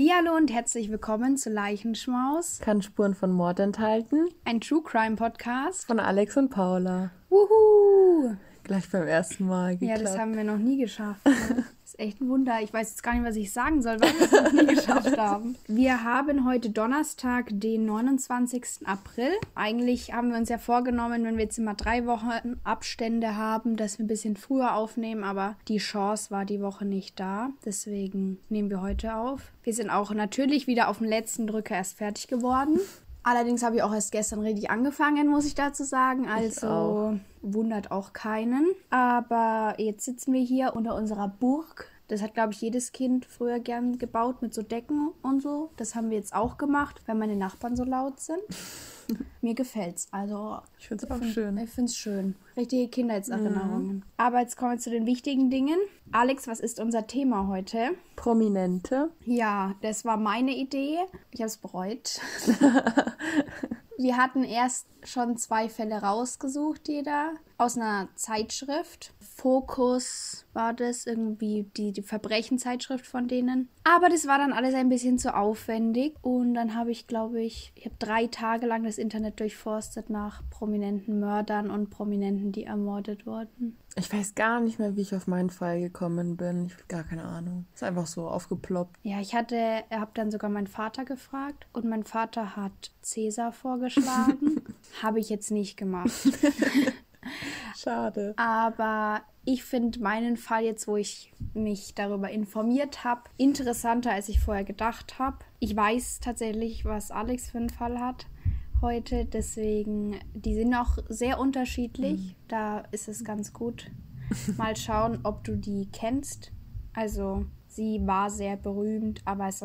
Hallihallo und herzlich willkommen zu Leichenschmaus. Kann Spuren von Mord enthalten. Ein True Crime Podcast. Von Alex und Paula. Wuhu! Gleich beim ersten Mal Ja, geklappt. das haben wir noch nie geschafft. Ne? ist echt ein Wunder. Ich weiß jetzt gar nicht, was ich sagen soll, weil wir es noch nie geschafft haben. Wir haben heute Donnerstag, den 29. April. Eigentlich haben wir uns ja vorgenommen, wenn wir jetzt immer drei Wochen Abstände haben, dass wir ein bisschen früher aufnehmen, aber die Chance war die Woche nicht da. Deswegen nehmen wir heute auf. Wir sind auch natürlich wieder auf dem letzten Drücker erst fertig geworden. Allerdings habe ich auch erst gestern richtig angefangen, muss ich dazu sagen. Also wundert auch keinen. Aber jetzt sitzen wir hier unter unserer Burg. Das hat, glaube ich, jedes Kind früher gern gebaut mit so Decken und so. Das haben wir jetzt auch gemacht, weil meine Nachbarn so laut sind. Mir gefällt's. Also Ich finde es auch schön. ich finde es schön. Richtige Kindheitserinnerungen. Aber jetzt kommen wir zu den wichtigen Dingen. Alex, was ist unser Thema heute? Prominente. Ja, das war meine Idee. Ich habe es bereut. Wir hatten erst schon zwei Fälle rausgesucht, jeder. Aus einer Zeitschrift. Fokus war das irgendwie die, die Verbrechenzeitschrift von denen. Aber das war dann alles ein bisschen zu aufwendig. Und dann habe ich, glaube ich, ich habe drei Tage lang das Internet durchforstet nach prominenten Mördern und Prominenten, die ermordet wurden. Ich weiß gar nicht mehr, wie ich auf meinen Fall gekommen bin. Ich habe gar keine Ahnung. Ist einfach so aufgeploppt. Ja, ich hatte, habe dann sogar meinen Vater gefragt und mein Vater hat Cäsar vorgeschlagen. habe ich jetzt nicht gemacht. Schade. Aber ich finde meinen Fall jetzt, wo ich mich darüber informiert habe, interessanter, als ich vorher gedacht habe. Ich weiß tatsächlich, was Alex für einen Fall hat heute, deswegen, die sind auch sehr unterschiedlich. Da ist es ganz gut. Mal schauen, ob du die kennst. Also, sie war sehr berühmt, aber es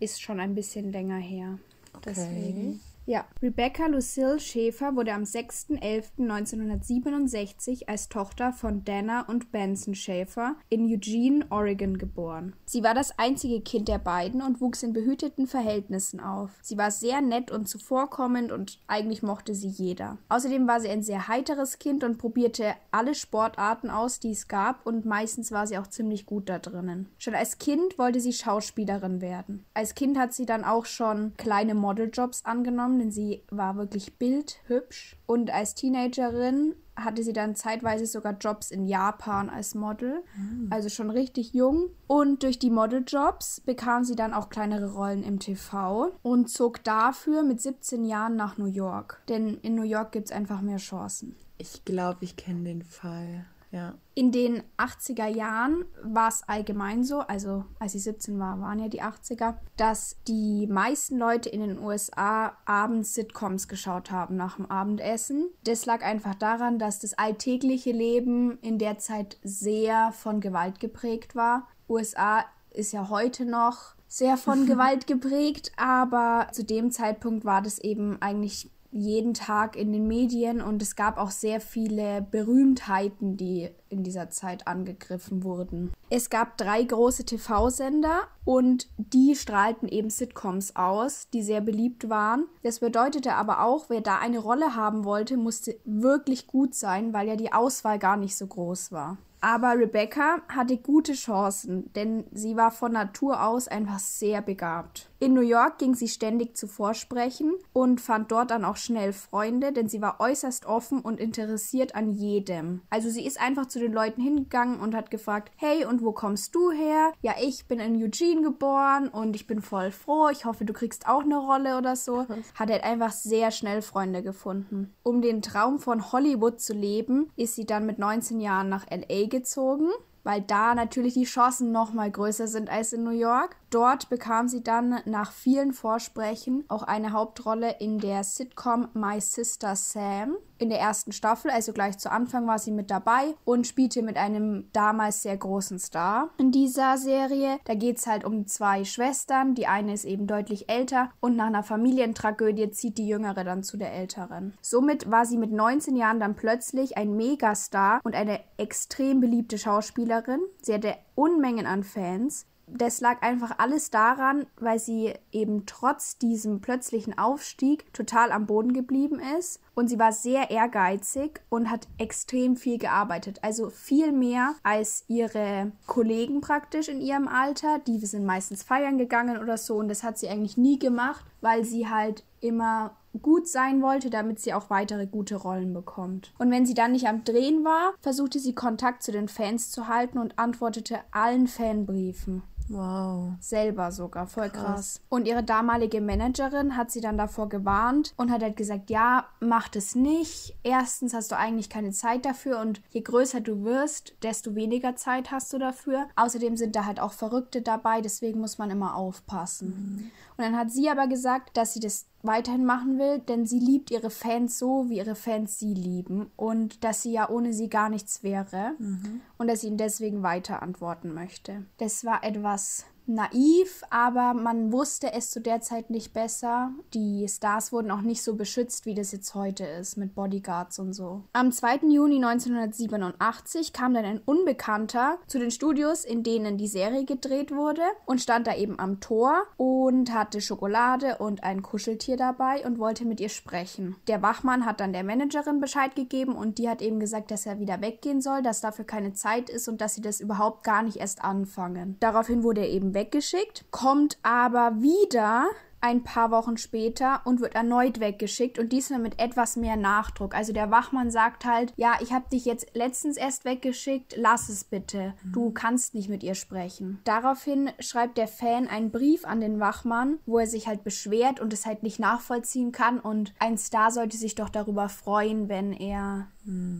ist schon ein bisschen länger her. Deswegen. Ja, Rebecca Lucille Schäfer wurde am 6.11.1967 als Tochter von Dana und Benson Schäfer in Eugene, Oregon geboren. Sie war das einzige Kind der beiden und wuchs in behüteten Verhältnissen auf. Sie war sehr nett und zuvorkommend und eigentlich mochte sie jeder. Außerdem war sie ein sehr heiteres Kind und probierte alle Sportarten aus, die es gab und meistens war sie auch ziemlich gut da drinnen. Schon als Kind wollte sie Schauspielerin werden. Als Kind hat sie dann auch schon kleine Modeljobs angenommen, denn sie war wirklich bildhübsch. Und als Teenagerin hatte sie dann zeitweise sogar Jobs in Japan als Model, also schon richtig jung. Und durch die Modeljobs bekam sie dann auch kleinere Rollen im TV und zog dafür mit 17 Jahren nach New York. Denn in New York gibt es einfach mehr Chancen. Ich glaube, ich kenne den Fall. Ja. In den 80er Jahren war es allgemein so, also als sie 17 war, waren ja die 80er, dass die meisten Leute in den USA abends Sitcoms geschaut haben nach dem Abendessen. Das lag einfach daran, dass das alltägliche Leben in der Zeit sehr von Gewalt geprägt war. USA ist ja heute noch sehr von Gewalt geprägt, aber zu dem Zeitpunkt war das eben eigentlich jeden Tag in den Medien und es gab auch sehr viele Berühmtheiten, die in dieser Zeit angegriffen wurden. Es gab drei große TV-Sender und die strahlten eben Sitcoms aus, die sehr beliebt waren. Das bedeutete aber auch, wer da eine Rolle haben wollte, musste wirklich gut sein, weil ja die Auswahl gar nicht so groß war. Aber Rebecca hatte gute Chancen, denn sie war von Natur aus einfach sehr begabt. In New York ging sie ständig zu Vorsprechen und fand dort dann auch schnell Freunde, denn sie war äußerst offen und interessiert an jedem. Also sie ist einfach zu den Leuten hingegangen und hat gefragt, hey, und wo kommst du her? Ja, ich bin in Eugene geboren und ich bin voll froh. Ich hoffe, du kriegst auch eine Rolle oder so. Hat halt einfach sehr schnell Freunde gefunden. Um den Traum von Hollywood zu leben, ist sie dann mit 19 Jahren nach LA gezogen, weil da natürlich die Chancen noch mal größer sind als in New York. Dort bekam sie dann nach vielen Vorsprechen auch eine Hauptrolle in der Sitcom My Sister Sam. In der ersten Staffel, also gleich zu Anfang, war sie mit dabei und spielte mit einem damals sehr großen Star in dieser Serie. Da geht es halt um zwei Schwestern. Die eine ist eben deutlich älter und nach einer Familientragödie zieht die Jüngere dann zu der Älteren. Somit war sie mit 19 Jahren dann plötzlich ein Megastar und eine extrem beliebte Schauspielerin. Sie hatte Unmengen an Fans. Das lag einfach alles daran, weil sie eben trotz diesem plötzlichen Aufstieg total am Boden geblieben ist. Und sie war sehr ehrgeizig und hat extrem viel gearbeitet. Also viel mehr als ihre Kollegen praktisch in ihrem Alter. Die sind meistens feiern gegangen oder so. Und das hat sie eigentlich nie gemacht, weil sie halt immer gut sein wollte, damit sie auch weitere gute Rollen bekommt. Und wenn sie dann nicht am Drehen war, versuchte sie Kontakt zu den Fans zu halten und antwortete allen Fanbriefen. Wow. Selber sogar, voll krass. krass. Und ihre damalige Managerin hat sie dann davor gewarnt und hat halt gesagt, ja, mach das nicht. Erstens hast du eigentlich keine Zeit dafür und je größer du wirst, desto weniger Zeit hast du dafür. Außerdem sind da halt auch Verrückte dabei, deswegen muss man immer aufpassen. Mhm. Und dann hat sie aber gesagt, dass sie das weiterhin machen will, denn sie liebt ihre Fans so, wie ihre Fans sie lieben und dass sie ja ohne sie gar nichts wäre mhm. und dass sie ihn deswegen weiter antworten möchte. Das war etwas naiv, aber man wusste es zu der Zeit nicht besser. Die Stars wurden auch nicht so beschützt, wie das jetzt heute ist, mit Bodyguards und so. Am 2. Juni 1987 kam dann ein Unbekannter zu den Studios, in denen die Serie gedreht wurde und stand da eben am Tor und hatte Schokolade und ein Kuscheltier dabei und wollte mit ihr sprechen. Der Wachmann hat dann der Managerin Bescheid gegeben und die hat eben gesagt, dass er wieder weggehen soll, dass dafür keine Zeit ist und dass sie das überhaupt gar nicht erst anfangen. Daraufhin wurde er eben weggeschickt, kommt aber wieder ein paar Wochen später und wird erneut weggeschickt und diesmal mit etwas mehr Nachdruck. Also der Wachmann sagt halt, ja, ich habe dich jetzt letztens erst weggeschickt, lass es bitte. Du kannst nicht mit ihr sprechen. Daraufhin schreibt der Fan einen Brief an den Wachmann, wo er sich halt beschwert und es halt nicht nachvollziehen kann und ein Star sollte sich doch darüber freuen, wenn er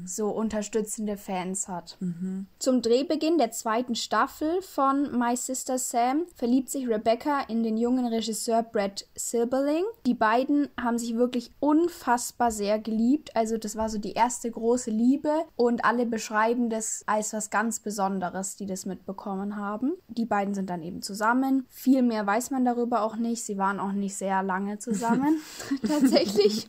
so unterstützende Fans hat. Mhm. Zum Drehbeginn der zweiten Staffel von My Sister Sam verliebt sich Rebecca in den jungen Regisseur Brad Silberling. Die beiden haben sich wirklich unfassbar sehr geliebt. Also das war so die erste große Liebe und alle beschreiben das als was ganz Besonderes, die das mitbekommen haben. Die beiden sind dann eben zusammen. Viel mehr weiß man darüber auch nicht. Sie waren auch nicht sehr lange zusammen, tatsächlich.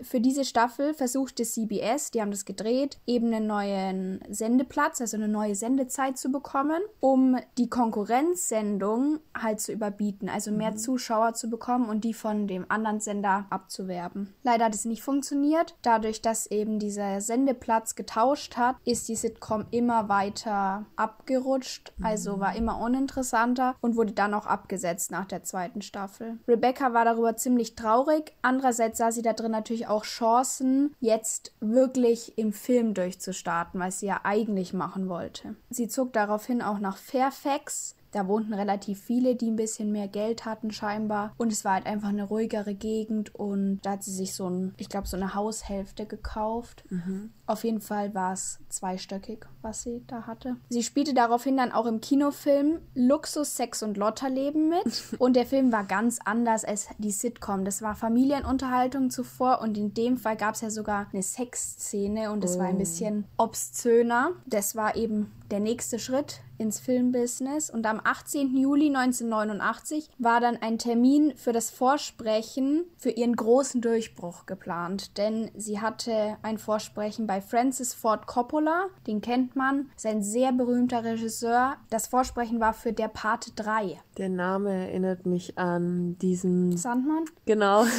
Für diese Staffel versuchte CBS, die haben das gedreht, eben einen neuen Sendeplatz, also eine neue Sendezeit zu bekommen, um die Konkurrenzsendung halt zu überbieten, also mehr mhm. Zuschauer zu bekommen und die von dem anderen Sender abzuwerben. Leider hat es nicht funktioniert. Dadurch, dass eben dieser Sendeplatz getauscht hat, ist die Sitcom immer weiter abgerutscht, also mhm. war immer uninteressanter und wurde dann auch abgesetzt nach der zweiten Staffel. Rebecca war darüber ziemlich traurig. Andererseits sah sie da drin natürlich auch Chancen, jetzt wirklich im Film durchzustarten, was sie ja eigentlich machen wollte. Sie zog daraufhin auch nach Fairfax, da wohnten relativ viele, die ein bisschen mehr Geld hatten scheinbar. Und es war halt einfach eine ruhigere Gegend und da hat sie sich so ein, ich glaube, so eine Haushälfte gekauft. Mhm. Auf jeden Fall war es zweistöckig, was sie da hatte. Sie spielte daraufhin dann auch im Kinofilm Luxus, Sex und Lotterleben mit. und der Film war ganz anders als die Sitcom. Das war Familienunterhaltung zuvor und in dem Fall gab es ja sogar eine Sexszene und es oh. war ein oh. bisschen obszöner. Das war eben der nächste Schritt ins Filmbusiness und am 18. Juli 1989 war dann ein Termin für das Vorsprechen für ihren großen Durchbruch geplant, denn sie hatte ein Vorsprechen bei Francis Ford Coppola, den kennt man, ist ein sehr berühmter Regisseur. Das Vorsprechen war für Der Pate 3. Der Name erinnert mich an diesen Sandmann. Genau.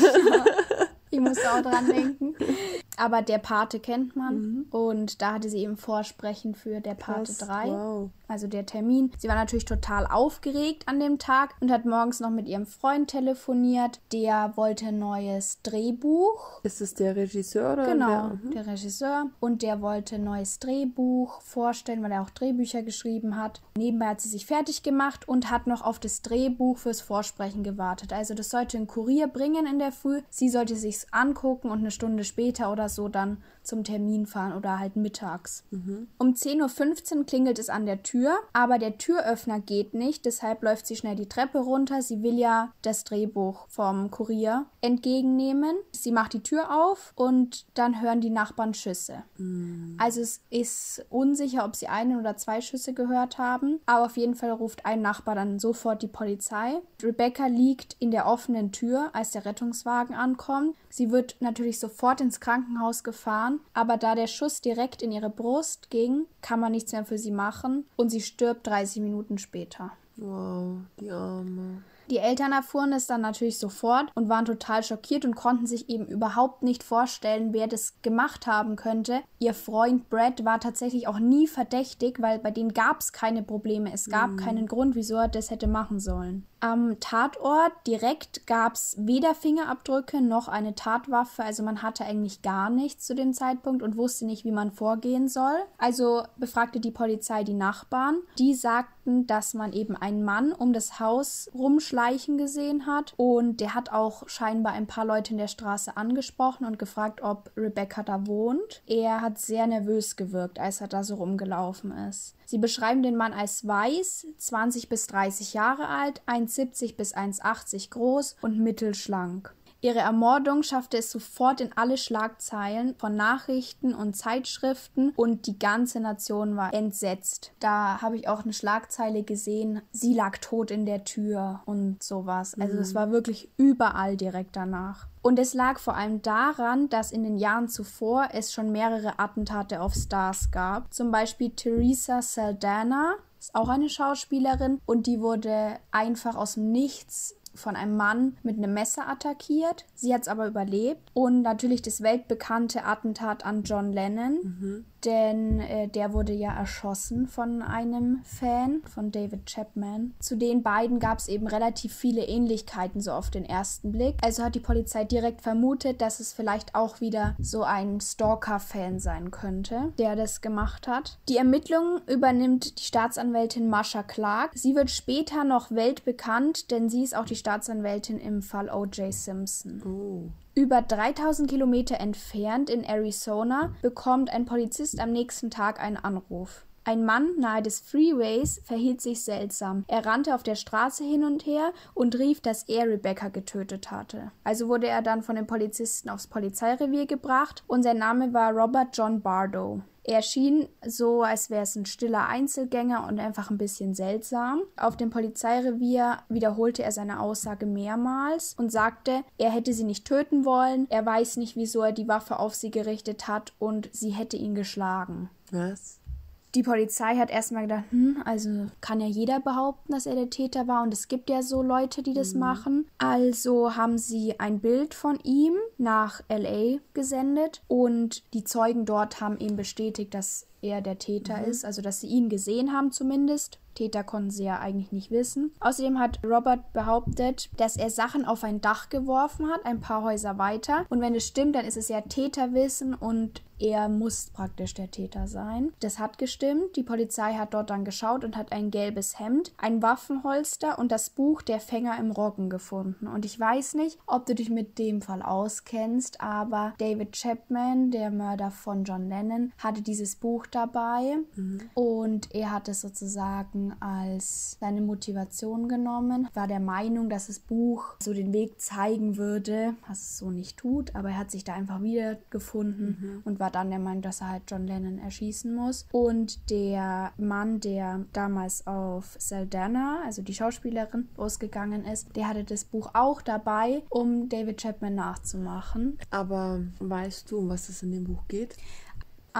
Ich musste auch dran denken. Aber der Pate kennt man. Mhm. Und da hatte sie eben Vorsprechen für der Pate Krass, 3. Wow. Also der Termin. Sie war natürlich total aufgeregt an dem Tag und hat morgens noch mit ihrem Freund telefoniert. Der wollte ein neues Drehbuch. Ist es der Regisseur oder? Genau, der, mhm. der Regisseur. Und der wollte ein neues Drehbuch vorstellen, weil er auch Drehbücher geschrieben hat. Nebenbei hat sie sich fertig gemacht und hat noch auf das Drehbuch fürs Vorsprechen gewartet. Also das sollte ein Kurier bringen in der Früh. Sie sollte sich's angucken und eine Stunde später oder so dann zum Termin fahren oder halt mittags. Mhm. Um 10.15 Uhr klingelt es an der Tür, aber der Türöffner geht nicht, deshalb läuft sie schnell die Treppe runter. Sie will ja das Drehbuch vom Kurier entgegennehmen. Sie macht die Tür auf und dann hören die Nachbarn Schüsse. Mhm. Also es ist unsicher, ob sie einen oder zwei Schüsse gehört haben, aber auf jeden Fall ruft ein Nachbar dann sofort die Polizei. Rebecca liegt in der offenen Tür, als der Rettungswagen ankommt. Sie wird natürlich sofort ins Krankenhaus gefahren, aber da der Schuss direkt in ihre Brust ging, kann man nichts mehr für sie machen und sie stirbt 30 Minuten später. Wow, die Arme. Die Eltern erfuhren es dann natürlich sofort und waren total schockiert und konnten sich eben überhaupt nicht vorstellen, wer das gemacht haben könnte. Ihr Freund Brad war tatsächlich auch nie verdächtig, weil bei denen gab es keine Probleme. Es gab mhm. keinen Grund, wieso er das hätte machen sollen. Am Tatort direkt gab es weder Fingerabdrücke noch eine Tatwaffe, also man hatte eigentlich gar nichts zu dem Zeitpunkt und wusste nicht, wie man vorgehen soll. Also befragte die Polizei die Nachbarn. Die sagten, dass man eben einen Mann um das Haus rumschleichen gesehen hat und der hat auch scheinbar ein paar Leute in der Straße angesprochen und gefragt, ob Rebecca da wohnt. Er hat sehr nervös gewirkt, als er da so rumgelaufen ist. Sie beschreiben den Mann als weiß, 20 bis 30 Jahre alt, 1,70 bis 1,80 groß und mittelschlank. Ihre Ermordung schaffte es sofort in alle Schlagzeilen von Nachrichten und Zeitschriften und die ganze Nation war entsetzt. Da habe ich auch eine Schlagzeile gesehen, sie lag tot in der Tür und sowas. Also es mhm. war wirklich überall direkt danach. Und es lag vor allem daran, dass in den Jahren zuvor es schon mehrere Attentate auf Stars gab. Zum Beispiel Teresa Saldana, ist auch eine Schauspielerin und die wurde einfach aus dem Nichts von einem Mann mit einem Messer attackiert. Sie hat es aber überlebt. Und natürlich das weltbekannte Attentat an John Lennon. Mhm denn äh, der wurde ja erschossen von einem Fan, von David Chapman. Zu den beiden gab es eben relativ viele Ähnlichkeiten so auf den ersten Blick. Also hat die Polizei direkt vermutet, dass es vielleicht auch wieder so ein Stalker-Fan sein könnte, der das gemacht hat. Die Ermittlungen übernimmt die Staatsanwältin Masha Clark. Sie wird später noch weltbekannt, denn sie ist auch die Staatsanwältin im Fall O.J. Simpson. Oh. Über 3000 Kilometer entfernt in Arizona bekommt ein Polizist am nächsten Tag einen Anruf. Ein Mann nahe des Freeways verhielt sich seltsam. Er rannte auf der Straße hin und her und rief, dass er Rebecca getötet hatte. Also wurde er dann von den Polizisten aufs Polizeirevier gebracht und sein Name war Robert John Bardo. Er schien so, als wäre es ein stiller Einzelgänger und einfach ein bisschen seltsam. Auf dem Polizeirevier wiederholte er seine Aussage mehrmals und sagte, er hätte sie nicht töten wollen, er weiß nicht, wieso er die Waffe auf sie gerichtet hat und sie hätte ihn geschlagen. Was? Die Polizei hat erstmal gedacht, hm, also kann ja jeder behaupten, dass er der Täter war und es gibt ja so Leute, die das mhm. machen. Also haben sie ein Bild von ihm nach LA gesendet und die Zeugen dort haben ihm bestätigt, dass er der Täter mhm. ist, also dass sie ihn gesehen haben zumindest. Täter konnten sie ja eigentlich nicht wissen. Außerdem hat Robert behauptet, dass er Sachen auf ein Dach geworfen hat, ein paar Häuser weiter. Und wenn es stimmt, dann ist es ja Täterwissen und er muss praktisch der Täter sein. Das hat gestimmt. Die Polizei hat dort dann geschaut und hat ein gelbes Hemd, ein Waffenholster und das Buch Der Fänger im Roggen gefunden. Und ich weiß nicht, ob du dich mit dem Fall auskennst, aber David Chapman, der Mörder von John Lennon, hatte dieses Buch dabei mhm. und er hat es sozusagen als seine Motivation genommen, war der Meinung, dass das Buch so den Weg zeigen würde, was es so nicht tut, aber er hat sich da einfach wiedergefunden mhm. und war war dann der Meinung, dass er halt John Lennon erschießen muss. Und der Mann, der damals auf Saldana, also die Schauspielerin, losgegangen ist, der hatte das Buch auch dabei, um David Chapman nachzumachen. Aber weißt du, um was es in dem Buch geht?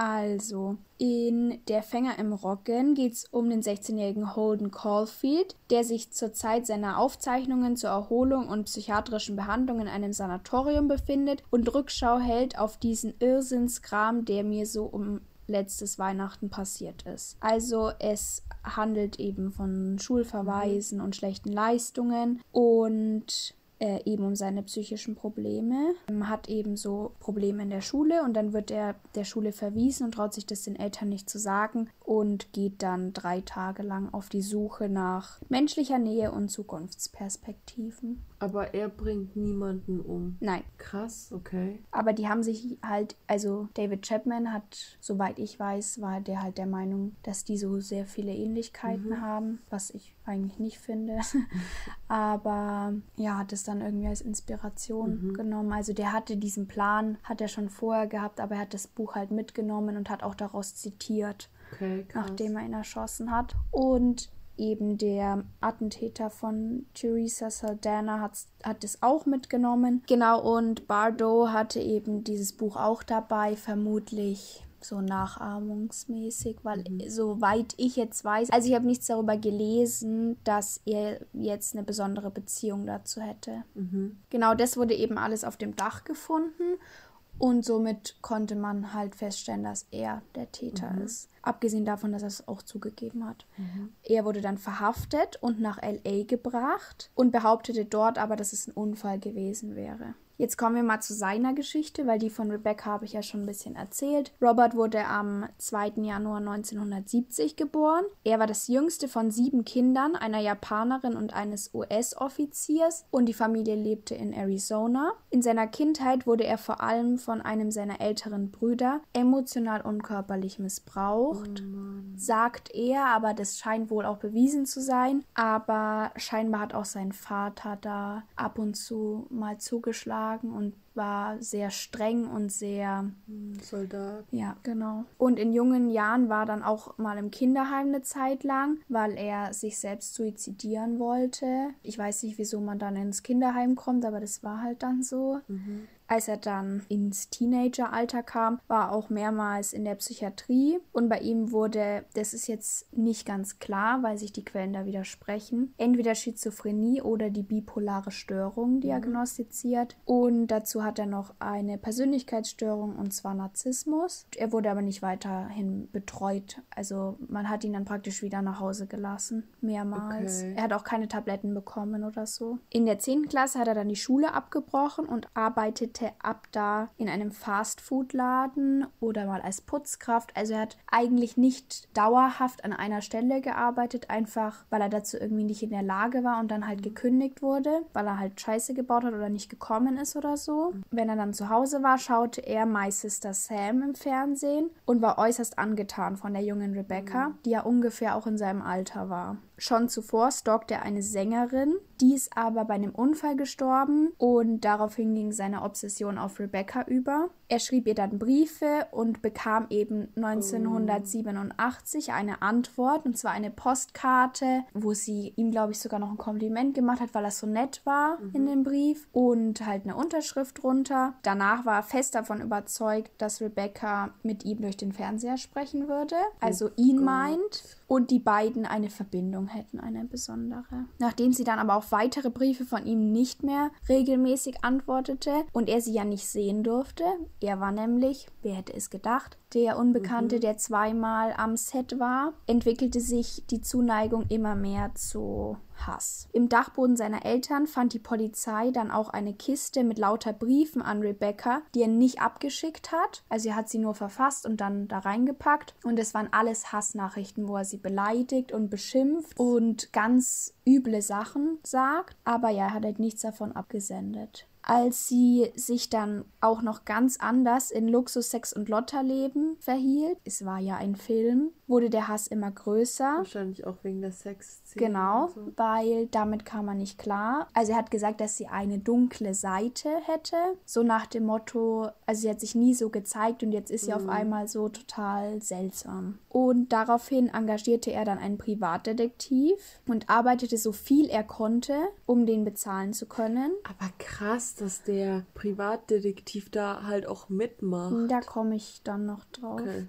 Also, in Der Fänger im Roggen geht es um den 16-jährigen Holden Caulfield, der sich zur Zeit seiner Aufzeichnungen zur Erholung und psychiatrischen Behandlung in einem Sanatorium befindet und Rückschau hält auf diesen Irrsinnskram, der mir so um letztes Weihnachten passiert ist. Also es handelt eben von Schulverweisen und schlechten Leistungen und äh, eben um seine psychischen Probleme, ähm, hat eben so Probleme in der Schule und dann wird er der Schule verwiesen und traut sich das den Eltern nicht zu sagen und geht dann drei Tage lang auf die Suche nach menschlicher Nähe und Zukunftsperspektiven. Aber er bringt niemanden um. Nein. Krass, okay. Aber die haben sich halt, also David Chapman hat, soweit ich weiß, war der halt der Meinung, dass die so sehr viele Ähnlichkeiten mhm. haben, was ich eigentlich nicht finde. Aber ja, hat es dann irgendwie als Inspiration mhm. genommen. Also der hatte diesen Plan, hat er schon vorher gehabt, aber er hat das Buch halt mitgenommen und hat auch daraus zitiert. Okay, nachdem er ihn erschossen hat. Und eben der Attentäter von Teresa Saldana hat, hat es auch mitgenommen. Genau, und Bardo hatte eben dieses Buch auch dabei, vermutlich so nachahmungsmäßig, weil mhm. soweit ich jetzt weiß, also ich habe nichts darüber gelesen, dass er jetzt eine besondere Beziehung dazu hätte. Mhm. Genau, das wurde eben alles auf dem Dach gefunden und somit konnte man halt feststellen, dass er der Täter mhm. ist. Abgesehen davon, dass er es auch zugegeben hat. Mhm. Er wurde dann verhaftet und nach LA gebracht und behauptete dort aber, dass es ein Unfall gewesen wäre. Jetzt kommen wir mal zu seiner Geschichte, weil die von Rebecca habe ich ja schon ein bisschen erzählt. Robert wurde am 2. Januar 1970 geboren. Er war das jüngste von sieben Kindern, einer Japanerin und eines US-Offiziers und die Familie lebte in Arizona. In seiner Kindheit wurde er vor allem von einem seiner älteren Brüder emotional und körperlich missbraucht, oh sagt er, aber das scheint wohl auch bewiesen zu sein. Aber scheinbar hat auch sein Vater da ab und zu mal zugeschlagen tragen und war sehr streng und sehr hm, Soldat. Ja, genau. Und in jungen Jahren war dann auch mal im Kinderheim eine Zeit lang, weil er sich selbst suizidieren wollte. Ich weiß nicht, wieso man dann ins Kinderheim kommt, aber das war halt dann so. Mhm. Als er dann ins Teenageralter kam, war er auch mehrmals in der Psychiatrie und bei ihm wurde, das ist jetzt nicht ganz klar, weil sich die Quellen da widersprechen, entweder Schizophrenie oder die bipolare Störung mhm. diagnostiziert und dazu hat er noch eine Persönlichkeitsstörung und zwar Narzissmus. Er wurde aber nicht weiterhin betreut, also man hat ihn dann praktisch wieder nach Hause gelassen, mehrmals. Okay. Er hat auch keine Tabletten bekommen oder so. In der 10. Klasse hat er dann die Schule abgebrochen und arbeitet arbeitete ab da in einem Fastfood-Laden oder mal als Putzkraft. Also er hat eigentlich nicht dauerhaft an einer Stelle gearbeitet, einfach weil er dazu irgendwie nicht in der Lage war und dann halt gekündigt wurde, weil er halt Scheiße gebaut hat oder nicht gekommen ist oder so. Wenn er dann zu Hause war, schaute er My Sister Sam im Fernsehen und war äußerst angetan von der jungen Rebecca, die ja ungefähr auch in seinem Alter war. Schon zuvor stalkte er eine Sängerin, die ist aber bei einem Unfall gestorben und daraufhin ging seine Obsession auf Rebecca über. Er schrieb ihr dann Briefe und bekam eben 1987 eine Antwort, und zwar eine Postkarte, wo sie ihm, glaube ich, sogar noch ein Kompliment gemacht hat, weil er so nett war mhm. in dem Brief und halt eine Unterschrift drunter. Danach war er fest davon überzeugt, dass Rebecca mit ihm durch den Fernseher sprechen würde, also oh ihn Gott. meint und die beiden eine Verbindung hätten, eine besondere. Nachdem sie dann aber auf weitere Briefe von ihm nicht mehr regelmäßig antwortete und er sie ja nicht sehen durfte, er war nämlich, wer hätte es gedacht, der Unbekannte, mhm. der zweimal am Set war, entwickelte sich die Zuneigung immer mehr zu Hass. Im Dachboden seiner Eltern fand die Polizei dann auch eine Kiste mit lauter Briefen an Rebecca, die er nicht abgeschickt hat. Also er hat sie nur verfasst und dann da reingepackt. Und es waren alles Hassnachrichten, wo er sie beleidigt und beschimpft und ganz üble Sachen sagt. Aber ja, er hat halt nichts davon abgesendet als sie sich dann auch noch ganz anders in Luxus, Sex und Lotterleben verhielt. Es war ja ein Film, wurde der Hass immer größer. Wahrscheinlich auch wegen der Sex. Genau, so. weil damit kam man nicht klar. Also er hat gesagt, dass sie eine dunkle Seite hätte, so nach dem Motto, also sie hat sich nie so gezeigt und jetzt ist sie auf mhm. einmal so total seltsam. Und daraufhin engagierte er dann einen Privatdetektiv und arbeitete so viel er konnte, um den bezahlen zu können. Aber krass, dass der Privatdetektiv da halt auch mitmacht. Da komme ich dann noch drauf. Okay.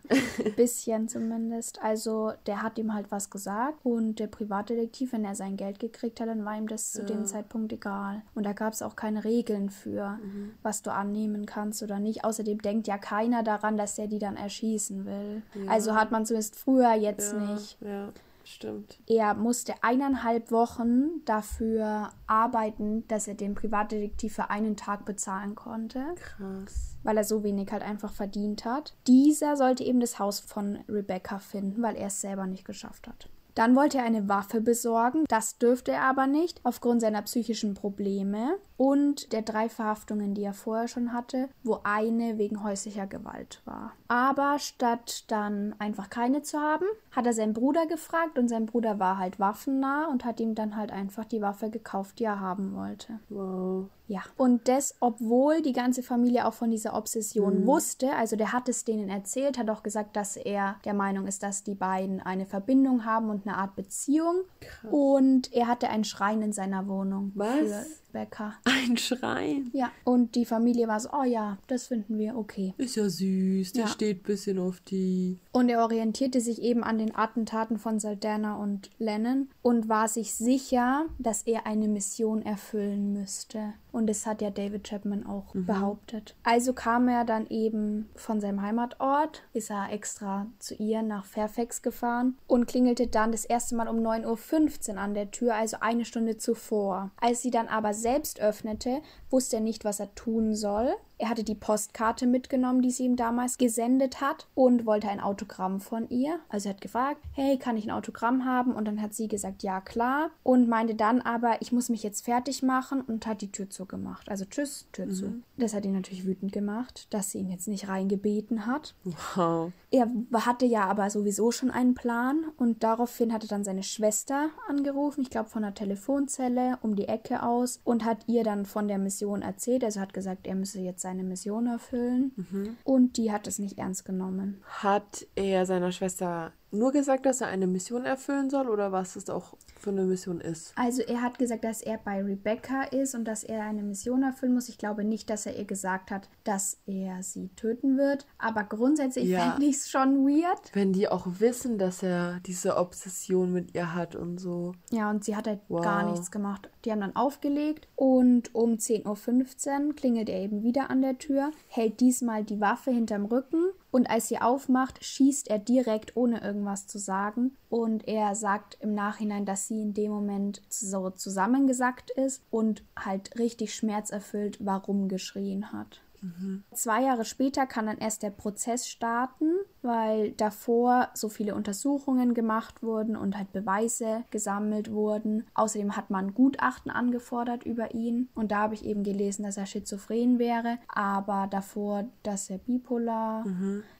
Bisschen zumindest. Also der hat ihm halt was gesagt und der Privatdetektiv, wenn er sein Geld gekriegt hat, dann war ihm das ja. zu dem Zeitpunkt egal. Und da gab es auch keine Regeln für, mhm. was du annehmen kannst oder nicht. Außerdem denkt ja keiner daran, dass er die dann erschießen will. Ja. Also hat man zumindest früher jetzt ja. nicht. Stimmt. Er musste eineinhalb Wochen dafür arbeiten, dass er den Privatdetektiv für einen Tag bezahlen konnte. Krass. Weil er so wenig halt einfach verdient hat. Dieser sollte eben das Haus von Rebecca finden, weil er es selber nicht geschafft hat. Dann wollte er eine Waffe besorgen, das dürfte er aber nicht, aufgrund seiner psychischen Probleme und der drei Verhaftungen, die er vorher schon hatte, wo eine wegen häuslicher Gewalt war. Aber statt dann einfach keine zu haben, hat er seinen Bruder gefragt und sein Bruder war halt waffennah und hat ihm dann halt einfach die Waffe gekauft, die er haben wollte. Wow. Ja. Und das, obwohl die ganze Familie auch von dieser Obsession mhm. wusste, also der hat es denen erzählt, hat auch gesagt, dass er der Meinung ist, dass die beiden eine Verbindung haben und eine Art Beziehung. Krass. Und er hatte einen Schrein in seiner Wohnung. Was? Für, Becker. Ein Schrein? Ja. Und die Familie war so, oh ja, das finden wir okay. Ist ja süß, der Ja. steht ein bisschen auf die. Und er orientierte sich eben an den Attentaten von Saldana und Lennon und war sich sicher, dass er eine Mission erfüllen müsste. Und das hat ja David Chapman auch behauptet. Also kam er dann eben von seinem Heimatort, ist er extra zu ihr nach Fairfax gefahren und klingelte dann das erste Mal um 9.15 Uhr an der Tür, also eine Stunde zuvor. Als sie dann aber selbst öffnete, wusste er nicht, was er tun soll. Er hatte die Postkarte mitgenommen, die sie ihm damals gesendet hat und wollte ein Autogramm von ihr. Also er hat gefragt, hey, kann ich ein Autogramm haben? Und dann hat sie gesagt, ja klar. Und meinte dann aber, ich muss mich jetzt fertig machen und hat die Tür zugemacht. Also tschüss, Tür zu. Das hat ihn natürlich wütend gemacht, dass sie ihn jetzt nicht reingebeten hat. Wow. Er hatte ja aber sowieso schon einen Plan und daraufhin hatte dann seine Schwester angerufen, ich glaube von der Telefonzelle um die Ecke aus und hat ihr dann von der Mission erzählt. Also hat gesagt, er müsse jetzt seine Mission erfüllen und die hat es nicht ernst genommen. Hat er seiner Schwester nur gesagt, dass er eine Mission erfüllen soll oder was es auch für eine Mission ist? Also er hat gesagt, dass er bei Rebecca ist und dass er eine Mission erfüllen muss. Ich glaube nicht, dass er ihr gesagt hat, dass er sie töten wird. Aber grundsätzlich Ja. fände ich es schon weird. Wenn die auch wissen, dass er diese Obsession mit ihr hat und so. Ja, und sie hat halt Wow. gar nichts gemacht. Die haben dann aufgelegt und um 10.15 Uhr klingelt er eben wieder an der Tür, hält diesmal die Waffe hinterm Rücken und als sie aufmacht, schießt er direkt, ohne irgendwas zu sagen. Und er sagt im Nachhinein, dass sie in dem Moment so zusammengesackt ist und halt richtig schmerzerfüllt warum geschrien hat. Zwei Jahre später kann dann erst der Prozess starten, weil davor so viele Untersuchungen gemacht wurden und halt Beweise gesammelt wurden. Außerdem hat man Gutachten angefordert über ihn und da habe ich eben gelesen, dass er schizophren wäre, aber davor, dass er bipolar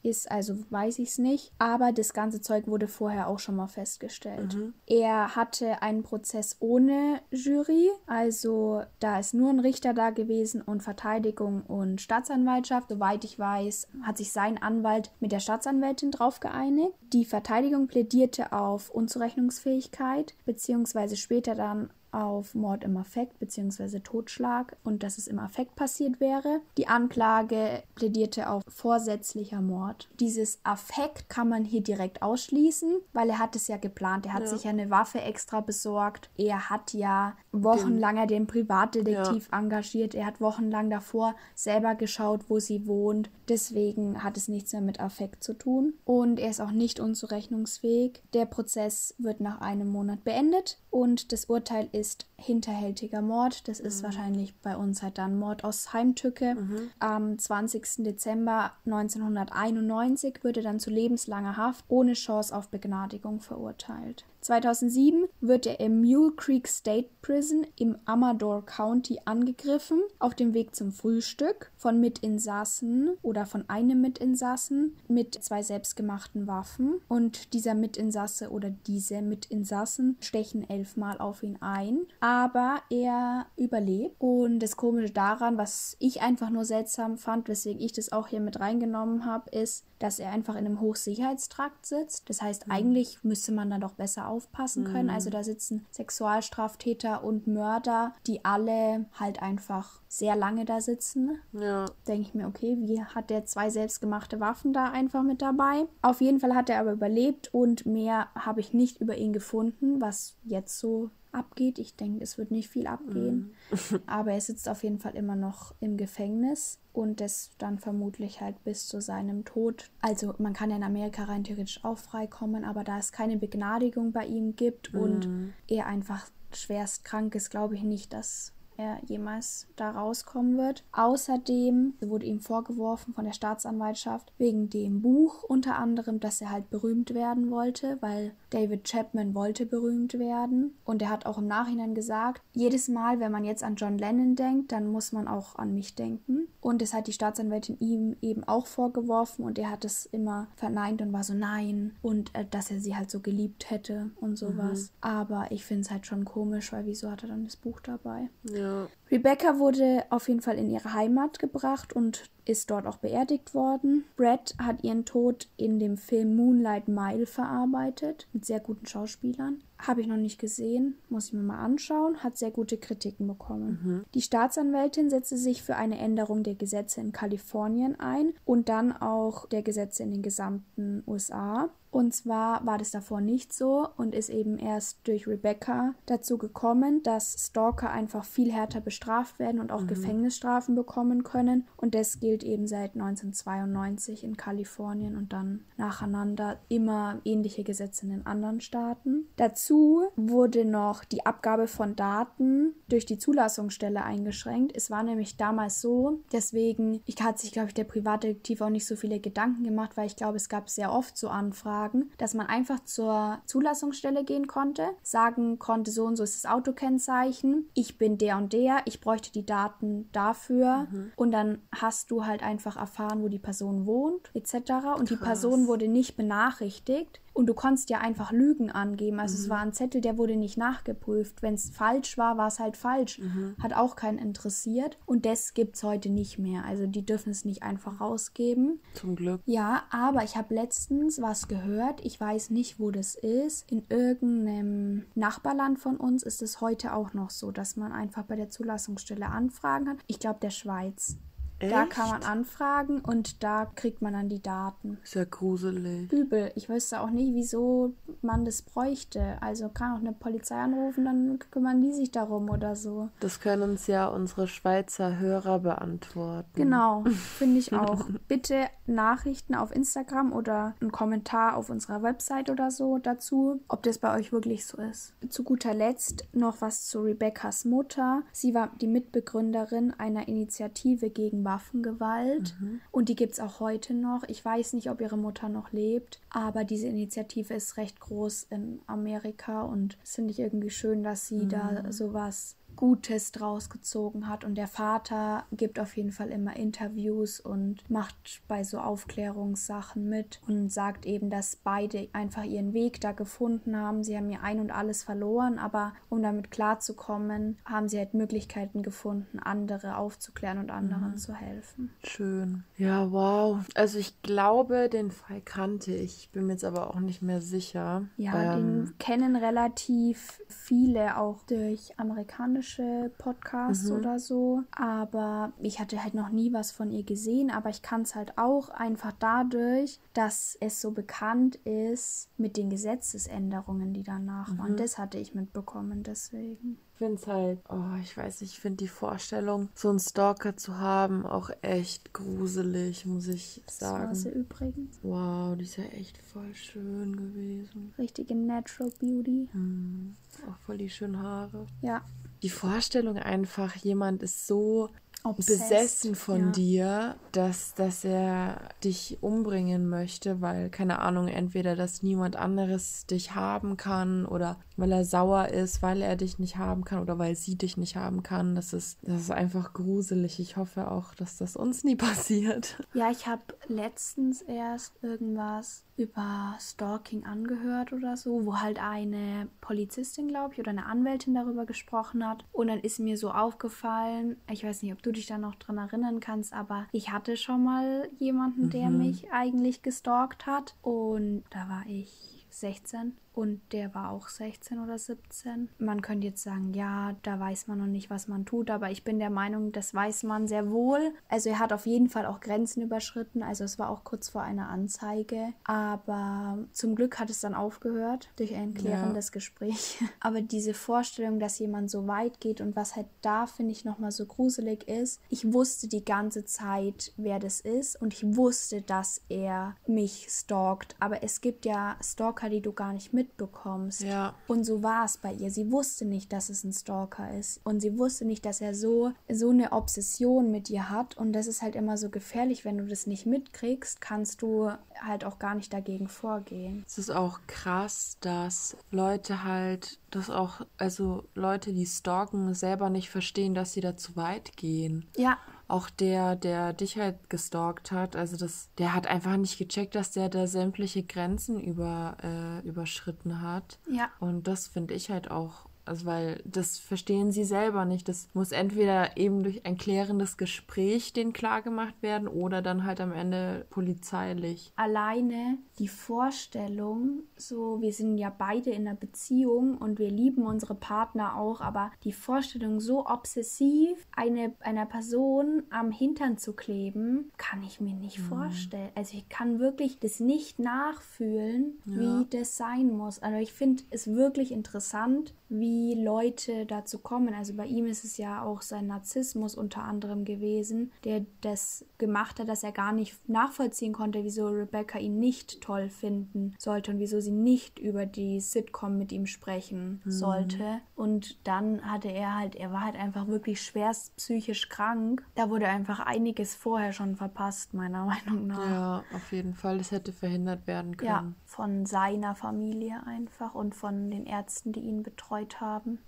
ist, also weiß ich es nicht. Aber das ganze Zeug wurde vorher auch schon mal festgestellt. Er hatte einen Prozess ohne Jury, also da ist nur ein Richter da gewesen und Verteidigung und Staatsanwaltschaft. Soweit ich weiß, hat sich sein Anwalt mit der Staatsanwältin drauf geeinigt. Die Verteidigung plädierte auf Unzurechnungsfähigkeit, beziehungsweise später dann auf Mord im Affekt bzw. Totschlag und dass es im Affekt passiert wäre. Die Anklage plädierte auf vorsätzlicher Mord. Dieses Affekt kann man hier direkt ausschließen, weil er hat es ja geplant. Er hat Ja. sich ja eine Waffe extra besorgt. Er hat ja wochenlang ja den Privatdetektiv engagiert. Er hat wochenlang davor selber geschaut, wo sie wohnt. Deswegen hat es nichts mehr mit Affekt zu tun. Und er ist auch nicht unzurechnungsfähig. Der Prozess wird nach einem Monat beendet und das Urteil ist hinterhältiger Mord. Das ist wahrscheinlich bei uns halt dann Mord aus Heimtücke. Am 20. Dezember 1991 wird er dann zu lebenslanger Haft ohne Chance auf Begnadigung verurteilt. 2007 wird er im Mule Creek State Prison im Amador County angegriffen, auf dem Weg zum Frühstück von Mitinsassen oder von einem Mitinsassen mit zwei selbstgemachten Waffen. Und dieser Mitinsasse oder diese Mitinsassen stechen elfmal auf ihn ein. Aber er überlebt. Und das Komische daran, was ich einfach nur seltsam fand, weswegen ich das auch hier mit reingenommen habe, ist, dass er einfach in einem Hochsicherheitstrakt sitzt. Das heißt, eigentlich müsste man dann doch besser aufpassen können. Also da sitzen Sexualstraftäter und Mörder, die alle halt einfach sehr lange da sitzen. Ja. Denke ich mir, okay, wie hat der zwei selbstgemachte Waffen da einfach mit dabei? Auf jeden Fall hat er aber überlebt und mehr habe ich nicht über ihn gefunden, was jetzt so abgeht. Ich denke, es wird nicht viel abgehen. Aber er sitzt auf jeden Fall immer noch im Gefängnis und das dann vermutlich halt bis zu seinem Tod. Also man kann ja in Amerika rein theoretisch auch freikommen, aber da es keine Begnadigung bei ihm gibt und er einfach schwerst krank ist, glaube ich nicht, dass er jemals da rauskommen wird. Außerdem wurde ihm vorgeworfen von der Staatsanwaltschaft wegen dem Buch unter anderem, dass er halt berühmt werden wollte, weil David Chapman wollte berühmt werden. Und er hat auch im Nachhinein gesagt, jedes Mal, wenn man jetzt an John Lennon denkt, dann muss man auch an mich denken. Und das hat die Staatsanwältin ihm eben auch vorgeworfen und er hat es immer verneint und war so nein und äh, dass er sie halt so geliebt hätte und sowas. Aber ich finde es halt schon komisch, weil wieso hat er dann das Buch dabei? Ja. Rebecca wurde auf jeden Fall in ihre Heimat gebracht und ist dort auch beerdigt worden. Brett hat ihren Tod in dem Film Moonlight Mile verarbeitet, mit sehr guten Schauspielern. Habe ich noch nicht gesehen, muss ich mir mal anschauen, hat sehr gute Kritiken bekommen. Mhm. Die Staatsanwältin setzte sich für eine Änderung der Gesetze in Kalifornien ein und dann auch der Gesetze in den gesamten USA. Und zwar war das davor nicht so und ist eben erst durch Rebecca dazu gekommen, dass Stalker einfach viel härter bestraft werden und auch Gefängnisstrafen bekommen können. Und das gilt eben seit 1992 in Kalifornien und dann nacheinander immer ähnliche Gesetze in den anderen Staaten. Dazu wurde noch die Abgabe von Daten durch die Zulassungsstelle eingeschränkt. Es war nämlich damals so, deswegen ich hat sich, glaube ich, der Privatdetektiv auch nicht so viele Gedanken gemacht, weil ich glaube, es gab sehr oft so Anfragen, dass man einfach zur Zulassungsstelle gehen konnte, sagen konnte, so und so ist das Autokennzeichen, ich bin der und der, ich bräuchte die Daten dafür und dann hast du halt einfach erfahren, wo die Person wohnt, etc. Und die Krass. Person wurde nicht benachrichtigt. Und du konntest ja einfach Lügen angeben. Also es war ein Zettel, der wurde nicht nachgeprüft. Wenn es falsch war, war es halt falsch. Hat auch keinen interessiert. Und das gibt es heute nicht mehr. Also die dürfen es nicht einfach rausgeben. Zum Glück. Ja, aber ich habe letztens was gehört. Ich weiß nicht, wo das ist. In irgendeinem Nachbarland von uns ist es heute auch noch so, dass man einfach bei der Zulassungsstelle anfragen kann. Ich glaube, der Schweiz. Da kann man Echt? anfragen und da kriegt man dann die Daten. Ist ja gruselig. Übel. Ich wüsste auch nicht, wieso man das bräuchte. Also kann auch eine Polizei anrufen, dann kümmern die sich darum oder so. Das können uns ja unsere Schweizer Hörer beantworten. Genau, finde ich auch. Bitte Nachrichten auf Instagram oder einen Kommentar auf unserer Website oder so dazu, ob das bei euch wirklich so ist. Zu guter Letzt noch was zu Rebecca's Mutter. Sie war die Mitbegründerin einer Initiative gegen Waffengewalt. Und die gibt es auch heute noch. Ich weiß nicht, ob ihre Mutter noch lebt, aber diese Initiative ist recht groß in Amerika und finde ich irgendwie schön, dass sie da sowas Gutes draus gezogen hat. Und der Vater gibt auf jeden Fall immer Interviews und macht bei so Aufklärungssachen mit und sagt eben, dass beide einfach ihren Weg da gefunden haben. Sie haben ihr ein und alles verloren, aber um damit klarzukommen, haben sie halt Möglichkeiten gefunden, andere aufzuklären und anderen zu helfen. Schön. Ja, wow. Also ich glaube, den Fall kannte ich. Ich bin mir jetzt aber auch nicht mehr sicher. Ja, Ähm, den kennen relativ viele auch durch amerikanische Podcasts oder so. Aber ich hatte halt noch nie was von ihr gesehen. Aber ich kann es halt auch einfach dadurch, dass es so bekannt ist mit den Gesetzesänderungen, die danach waren. Das hatte ich mitbekommen, deswegen. Ich finde es halt, oh, ich weiß nicht, ich finde die Vorstellung, so einen Stalker zu haben, auch echt gruselig, muss ich Das war sie sagen. übrigens. Wow, die ist ja echt voll schön gewesen. Richtige Natural Beauty. Hm, auch voll die schönen Haare. Ja. Die Vorstellung einfach, jemand ist so Obsessed, besessen von ja. dir, dass, dass er dich umbringen möchte, weil, keine Ahnung, entweder, dass niemand anderes dich haben kann oder weil er sauer ist, weil er dich nicht haben kann oder weil sie dich nicht haben kann. Das ist, das ist einfach gruselig. Ich hoffe auch, dass das uns nie passiert. Ja, ich habe letztens erst irgendwas über Stalking angehört oder so, wo halt eine Polizistin, glaube ich, oder eine Anwältin darüber gesprochen hat. Und dann ist mir so aufgefallen, ich weiß nicht, ob du dich da noch dran erinnern kannst, aber ich hatte schon mal jemanden, der mich eigentlich gestalkt hat. Und da war ich 16 und der war auch 16 oder 17. Man könnte jetzt sagen, ja, da weiß man noch nicht, was man tut, aber ich bin der Meinung, das weiß man sehr wohl. Also er hat auf jeden Fall auch Grenzen überschritten, also es war auch kurz vor einer Anzeige, aber zum Glück hat es dann aufgehört durch ein klärendes Gespräch. Aber diese Vorstellung, dass jemand so weit geht und was halt da finde ich nochmal so gruselig ist, ich wusste die ganze Zeit, wer das ist und ich wusste, dass er mich stalkt, aber es gibt ja Stalker, die du gar nicht mitbekommst. Ja. Und so war es bei ihr. Sie wusste nicht, dass es ein Stalker ist. Und sie wusste nicht, dass er so, so eine Obsession mit ihr hat. Und das ist halt immer so gefährlich. Wenn du das nicht mitkriegst, kannst du halt auch gar nicht dagegen vorgehen. Es ist auch krass, dass Leute halt, dass auch, also Leute, die stalken, selber nicht verstehen, dass sie da zu weit gehen. Ja, Auch der, der dich halt gestalkt hat, also das, der hat einfach nicht gecheckt, dass der da sämtliche Grenzen über, äh, überschritten hat. ja. Und das finde ich halt auch Also weil das verstehen sie selber nicht. Das muss entweder eben durch ein klärendes Gespräch denen klargemacht werden oder dann halt am Ende polizeilich. Alleine die Vorstellung, so wir sind ja beide in einer Beziehung und wir lieben unsere Partner auch, aber die Vorstellung so obsessiv eine, einer Person am Hintern zu kleben, kann ich mir nicht mhm. vorstellen. Also ich kann wirklich das nicht nachfühlen, ja. wie das sein muss. Also ich finde es wirklich interessant, wie Leute dazu kommen. Also bei ihm ist es ja auch sein Narzissmus unter anderem gewesen, der das gemacht hat, dass er gar nicht nachvollziehen konnte, wieso Rebecca ihn nicht toll finden sollte und wieso sie nicht über die Sitcom mit ihm sprechen mhm. sollte. Und dann hatte er halt, er war halt einfach wirklich schwerst psychisch krank. Da wurde einfach einiges vorher schon verpasst, meiner Meinung nach. Ja, auf jeden Fall. Das hätte verhindert werden können. Ja, von seiner Familie einfach und von den Ärzten, die ihn betreut haben.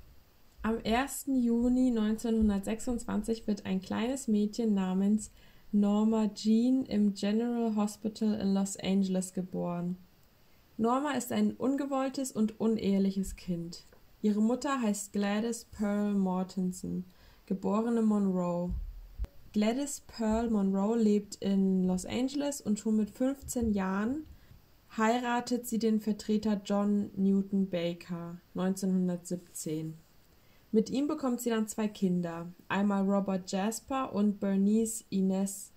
Am 1. Juni 1926 wird ein kleines Mädchen namens Norma Jean im General Hospital in Los Angeles geboren. Norma ist ein ungewolltes und uneheliches Kind. Ihre Mutter heißt Gladys Pearl Mortensen, geborene Monroe. Gladys Pearl Monroe lebt in Los Angeles und schon mit 15 Jahren heiratet sie den Vertreter John Newton Baker 1917. Mit ihm bekommt sie dann zwei Kinder, einmal Robert Jasper und Bernice Ines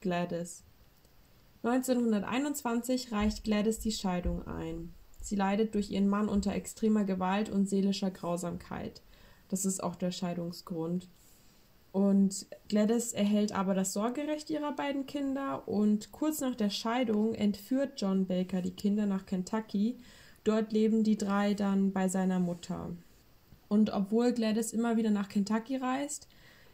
Gladys. 1921 reicht Gladys die Scheidung ein. Sie leidet durch ihren Mann unter extremer Gewalt und seelischer Grausamkeit. Das ist auch der Scheidungsgrund. Und Gladys erhält aber das Sorgerecht ihrer beiden Kinder und kurz nach der Scheidung entführt John Baker die Kinder nach Kentucky. Dort leben die drei dann bei seiner Mutter. Und obwohl Gladys immer wieder nach Kentucky reist,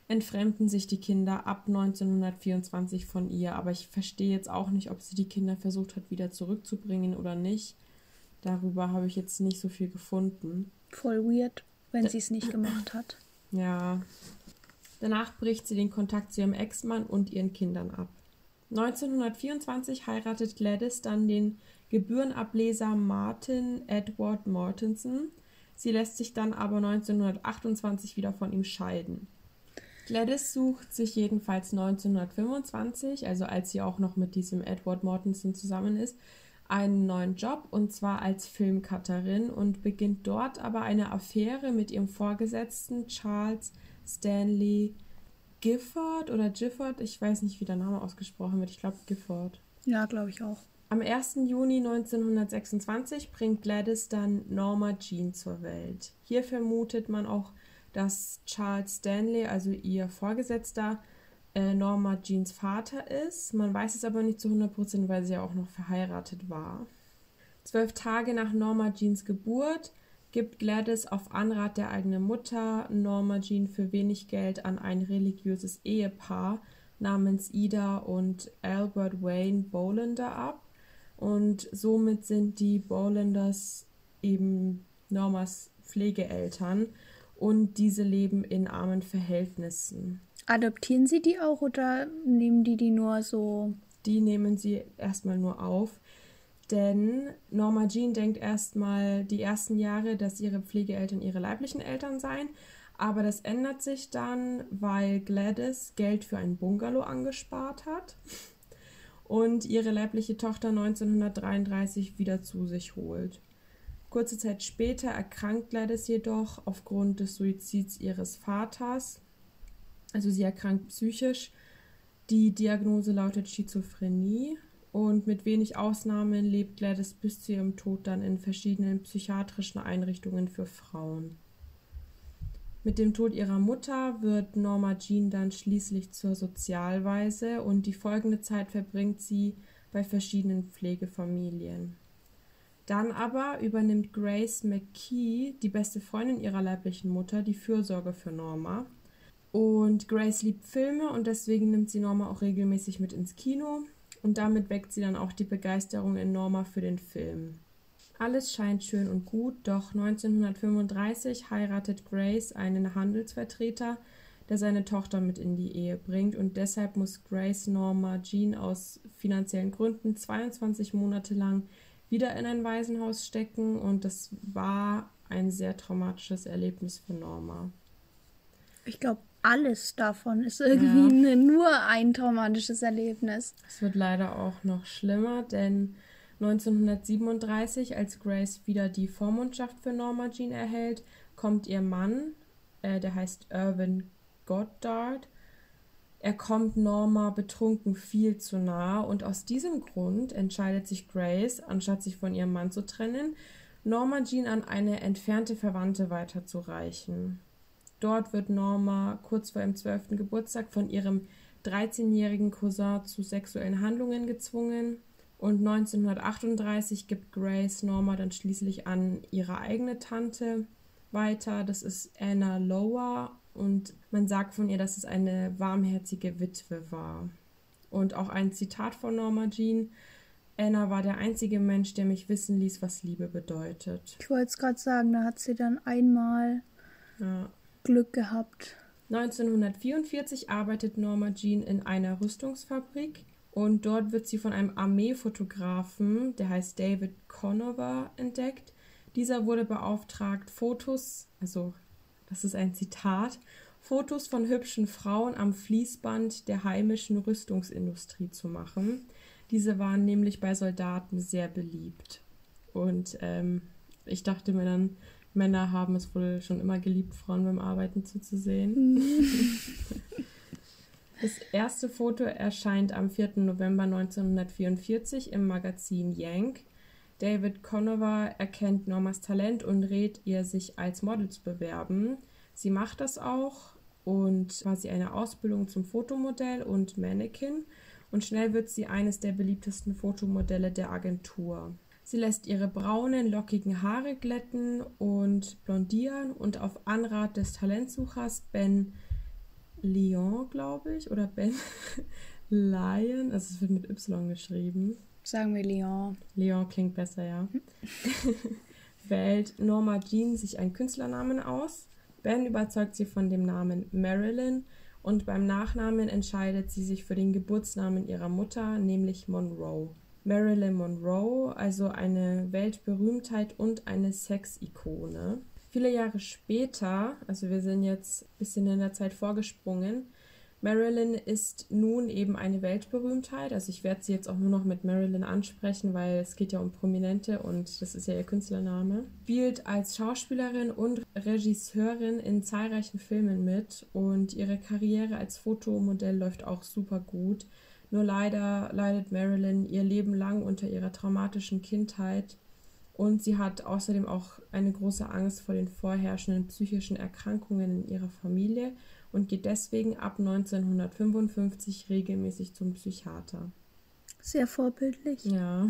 entfremden sich die Kinder ab 1924 von ihr. Aber ich verstehe jetzt auch nicht, ob sie die Kinder versucht hat, wieder zurückzubringen oder nicht. Darüber habe ich jetzt nicht so viel gefunden. Voll weird, wenn sie es nicht gemacht hat. Ja, Danach bricht sie den Kontakt zu ihrem Ex-Mann und ihren Kindern ab. 1924 heiratet Gladys dann den Gebührenableser Martin Edward Mortensen. Sie lässt sich dann aber 1928 wieder von ihm scheiden. Gladys sucht sich jedenfalls 1925, also als sie auch noch mit diesem Edward Mortensen zusammen ist, einen neuen Job und zwar als Filmcutterin und beginnt dort aber eine Affäre mit ihrem Vorgesetzten Charles Stanley Gifford oder Gifford, ich weiß nicht, wie der Name ausgesprochen wird, ich glaube Gifford. Ja, glaube ich auch. Am 1. Juni 1926 bringt Gladys dann Norma Jean zur Welt. Hier vermutet man auch, dass Charles Stanley, also ihr Vorgesetzter, äh, Norma Jeans Vater ist. Man weiß es aber nicht zu 100%, weil sie ja auch noch verheiratet war. Zwölf Tage nach Norma Jeans Geburt gibt Gladys auf Anrat der eigenen Mutter Norma Jean für wenig Geld an ein religiöses Ehepaar namens Ida und Albert Wayne Bolander ab. Und somit sind die Bolanders eben Normas Pflegeeltern und diese leben in armen Verhältnissen. Adoptieren sie die auch oder nehmen die die nur so? Die nehmen sie erstmal nur auf. Denn Norma Jean denkt erstmal die ersten Jahre, dass ihre Pflegeeltern ihre leiblichen Eltern seien. Aber das ändert sich dann, weil Gladys Geld für ein Bungalow angespart hat und ihre leibliche Tochter 1933 wieder zu sich holt. Kurze Zeit später erkrankt Gladys jedoch aufgrund des Suizids ihres Vaters. Also sie erkrankt psychisch. Die Diagnose lautet Schizophrenie und mit wenig Ausnahmen lebt Gladys bis zu ihrem Tod dann in verschiedenen psychiatrischen Einrichtungen für Frauen. Mit dem Tod ihrer Mutter wird Norma Jean dann schließlich zur Sozialweise und die folgende Zeit verbringt sie bei verschiedenen Pflegefamilien. Dann aber übernimmt Grace McKee, die beste Freundin ihrer leiblichen Mutter, die Fürsorge für Norma. Und Grace liebt Filme und deswegen nimmt sie Norma auch regelmäßig mit ins Kino und damit weckt sie dann auch die Begeisterung in Norma für den Film. Alles scheint schön und gut, doch 1935 heiratet Grace einen Handelsvertreter, der seine Tochter mit in die Ehe bringt und deshalb muss Grace Norma Jean aus finanziellen Gründen 22 Monate lang wieder in ein Waisenhaus stecken und das war ein sehr traumatisches Erlebnis für Norma. Ich glaube, alles davon ist irgendwie ja. nur ein traumatisches Erlebnis. Es wird leider auch noch schlimmer, denn 1937, als Grace wieder die Vormundschaft für Norma Jean erhält, kommt ihr Mann, äh, der heißt Irvin Goddard. Er kommt Norma betrunken viel zu nah und aus diesem Grund entscheidet sich Grace, anstatt sich von ihrem Mann zu trennen, Norma Jean an eine entfernte Verwandte weiterzureichen. Dort wird Norma kurz vor ihrem 12. Geburtstag von ihrem 13-jährigen Cousin zu sexuellen Handlungen gezwungen und 1938 gibt Grace Norma dann schließlich an ihre eigene Tante weiter. Das ist Anna Lower und man sagt von ihr, dass es eine warmherzige Witwe war. Und auch ein Zitat von Norma Jean. Anna war der einzige Mensch, der mich wissen ließ, was Liebe bedeutet. Ich wollte es gerade sagen, da hat sie dann einmal ja. Glück gehabt. 1944 arbeitet Norma Jean in einer Rüstungsfabrik und dort wird sie von einem Armeefotografen, der heißt David Conover, entdeckt. Dieser wurde beauftragt, Fotos, also das ist ein Zitat, Fotos von hübschen Frauen am Fließband der heimischen Rüstungsindustrie zu machen. Diese waren nämlich bei Soldaten sehr beliebt. Und ähm, ich dachte mir dann, Männer haben es wohl schon immer geliebt, Frauen beim Arbeiten zuzusehen. Das erste Foto erscheint am 4. November 1944 im Magazin Yank. David Conover erkennt Normas Talent und rät ihr, sich als Model zu bewerben. Sie macht das auch und quasi eine Ausbildung zum Fotomodell und Mannequin und schnell wird sie eines der beliebtesten Fotomodelle der Agentur. Sie lässt ihre braunen, lockigen Haare glätten und blondieren und auf Anrat des Talentsuchers Ben Lyon, glaube ich, oder Ben Lion, also es wird mit Y geschrieben. Sagen wir Lyon. Lyon klingt besser, ja. Wählt Norma Jean sich einen Künstlernamen aus. Ben überzeugt sie von dem Namen Marilyn und beim Nachnamen entscheidet sie sich für den Geburtsnamen ihrer Mutter, nämlich Monroe. Marilyn Monroe, also eine Weltberühmtheit und eine Sexikone. Viele Jahre später, also wir sind jetzt ein bisschen in der Zeit vorgesprungen, Marilyn ist nun eben eine Weltberühmtheit. Also ich werde sie jetzt auch nur noch mit Marilyn ansprechen, weil es geht ja um Prominente und das ist ja ihr Künstlername. Spielt als Schauspielerin und Regisseurin in zahlreichen Filmen mit und ihre Karriere als Fotomodell läuft auch super gut. Nur leider leidet Marilyn ihr Leben lang unter ihrer traumatischen Kindheit und sie hat außerdem auch eine große Angst vor den vorherrschenden psychischen Erkrankungen in ihrer Familie und geht deswegen ab 1955 regelmäßig zum Psychiater. Sehr vorbildlich. Ja.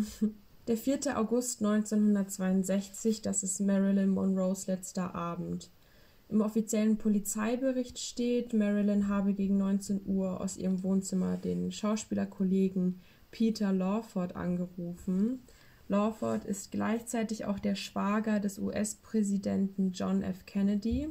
Der 4. August 1962, das ist Marilyn Monroes letzter Abend. Im offiziellen Polizeibericht steht, Marilyn habe gegen 19 Uhr aus ihrem Wohnzimmer den Schauspielerkollegen Peter Lawford angerufen Lawford ist gleichzeitig auch der Schwager des US-Präsidenten John F. Kennedy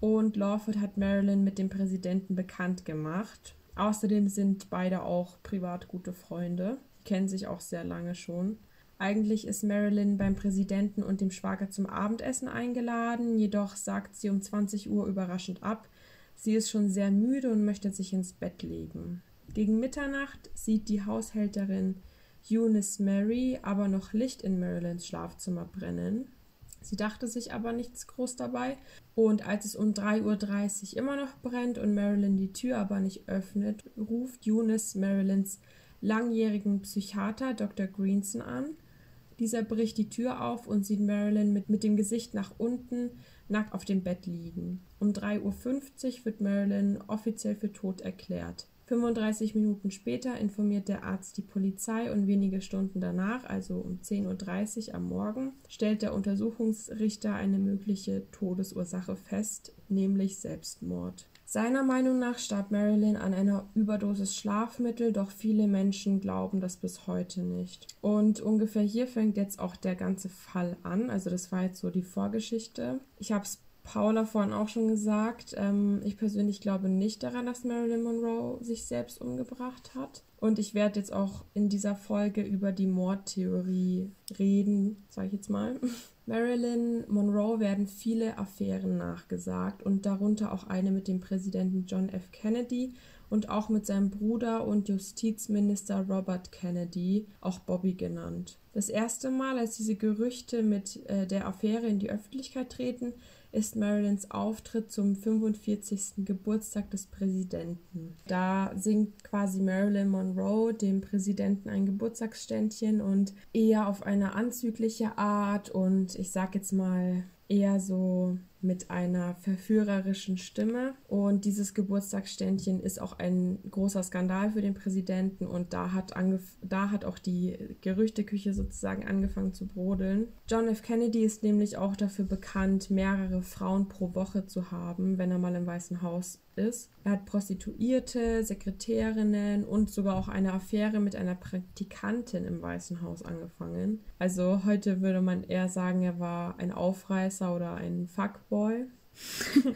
und Lawford hat Marilyn mit dem Präsidenten bekannt gemacht. Außerdem sind beide auch privat gute Freunde, kennen sich auch sehr lange schon. Eigentlich ist Marilyn beim Präsidenten und dem Schwager zum Abendessen eingeladen, jedoch sagt sie um 20 Uhr überraschend ab. Sie ist schon sehr müde und möchte sich ins Bett legen. Gegen Mitternacht sieht die Haushälterin Eunice Mary aber noch Licht in Marilyns Schlafzimmer brennen. Sie dachte sich aber nichts groß dabei. Und als es um 3.30 Uhr immer noch brennt und Marilyn die Tür aber nicht öffnet, ruft Eunice Marilyns langjährigen Psychiater Dr. Greenson an. Dieser bricht die Tür auf und sieht Marilyn mit, mit dem Gesicht nach unten nackt auf dem Bett liegen. Um 3.50 Uhr wird Marilyn offiziell für tot erklärt. 35 Minuten später informiert der Arzt die Polizei und wenige Stunden danach, also um 10.30 Uhr am Morgen, stellt der Untersuchungsrichter eine mögliche Todesursache fest, nämlich Selbstmord. Seiner Meinung nach starb Marilyn an einer Überdosis Schlafmittel, doch viele Menschen glauben das bis heute nicht. Und ungefähr hier fängt jetzt auch der ganze Fall an. Also das war jetzt so die Vorgeschichte. Ich habe es Paula vorhin auch schon gesagt, ähm, ich persönlich glaube nicht daran, dass Marilyn Monroe sich selbst umgebracht hat. Und ich werde jetzt auch in dieser Folge über die Mordtheorie reden, sage ich jetzt mal. Marilyn Monroe werden viele Affären nachgesagt und darunter auch eine mit dem Präsidenten John F. Kennedy und auch mit seinem Bruder und Justizminister Robert Kennedy, auch Bobby genannt. Das erste Mal, als diese Gerüchte mit äh, der Affäre in die Öffentlichkeit treten, ist Marilyns Auftritt zum 45. Geburtstag des Präsidenten. Da singt quasi Marilyn Monroe dem Präsidenten ein Geburtstagsständchen und eher auf eine anzügliche Art und ich sag jetzt mal eher so mit einer verführerischen Stimme. Und dieses Geburtstagsständchen ist auch ein großer Skandal für den Präsidenten und da hat, da hat auch die Gerüchteküche sozusagen angefangen zu brodeln. John F. Kennedy ist nämlich auch dafür bekannt, mehrere Frauen pro Woche zu haben, wenn er mal im Weißen Haus ist. Er hat Prostituierte, Sekretärinnen und sogar auch eine Affäre mit einer Praktikantin im Weißen Haus angefangen. Also heute würde man eher sagen, er war ein Aufreißer oder ein Fuckboy.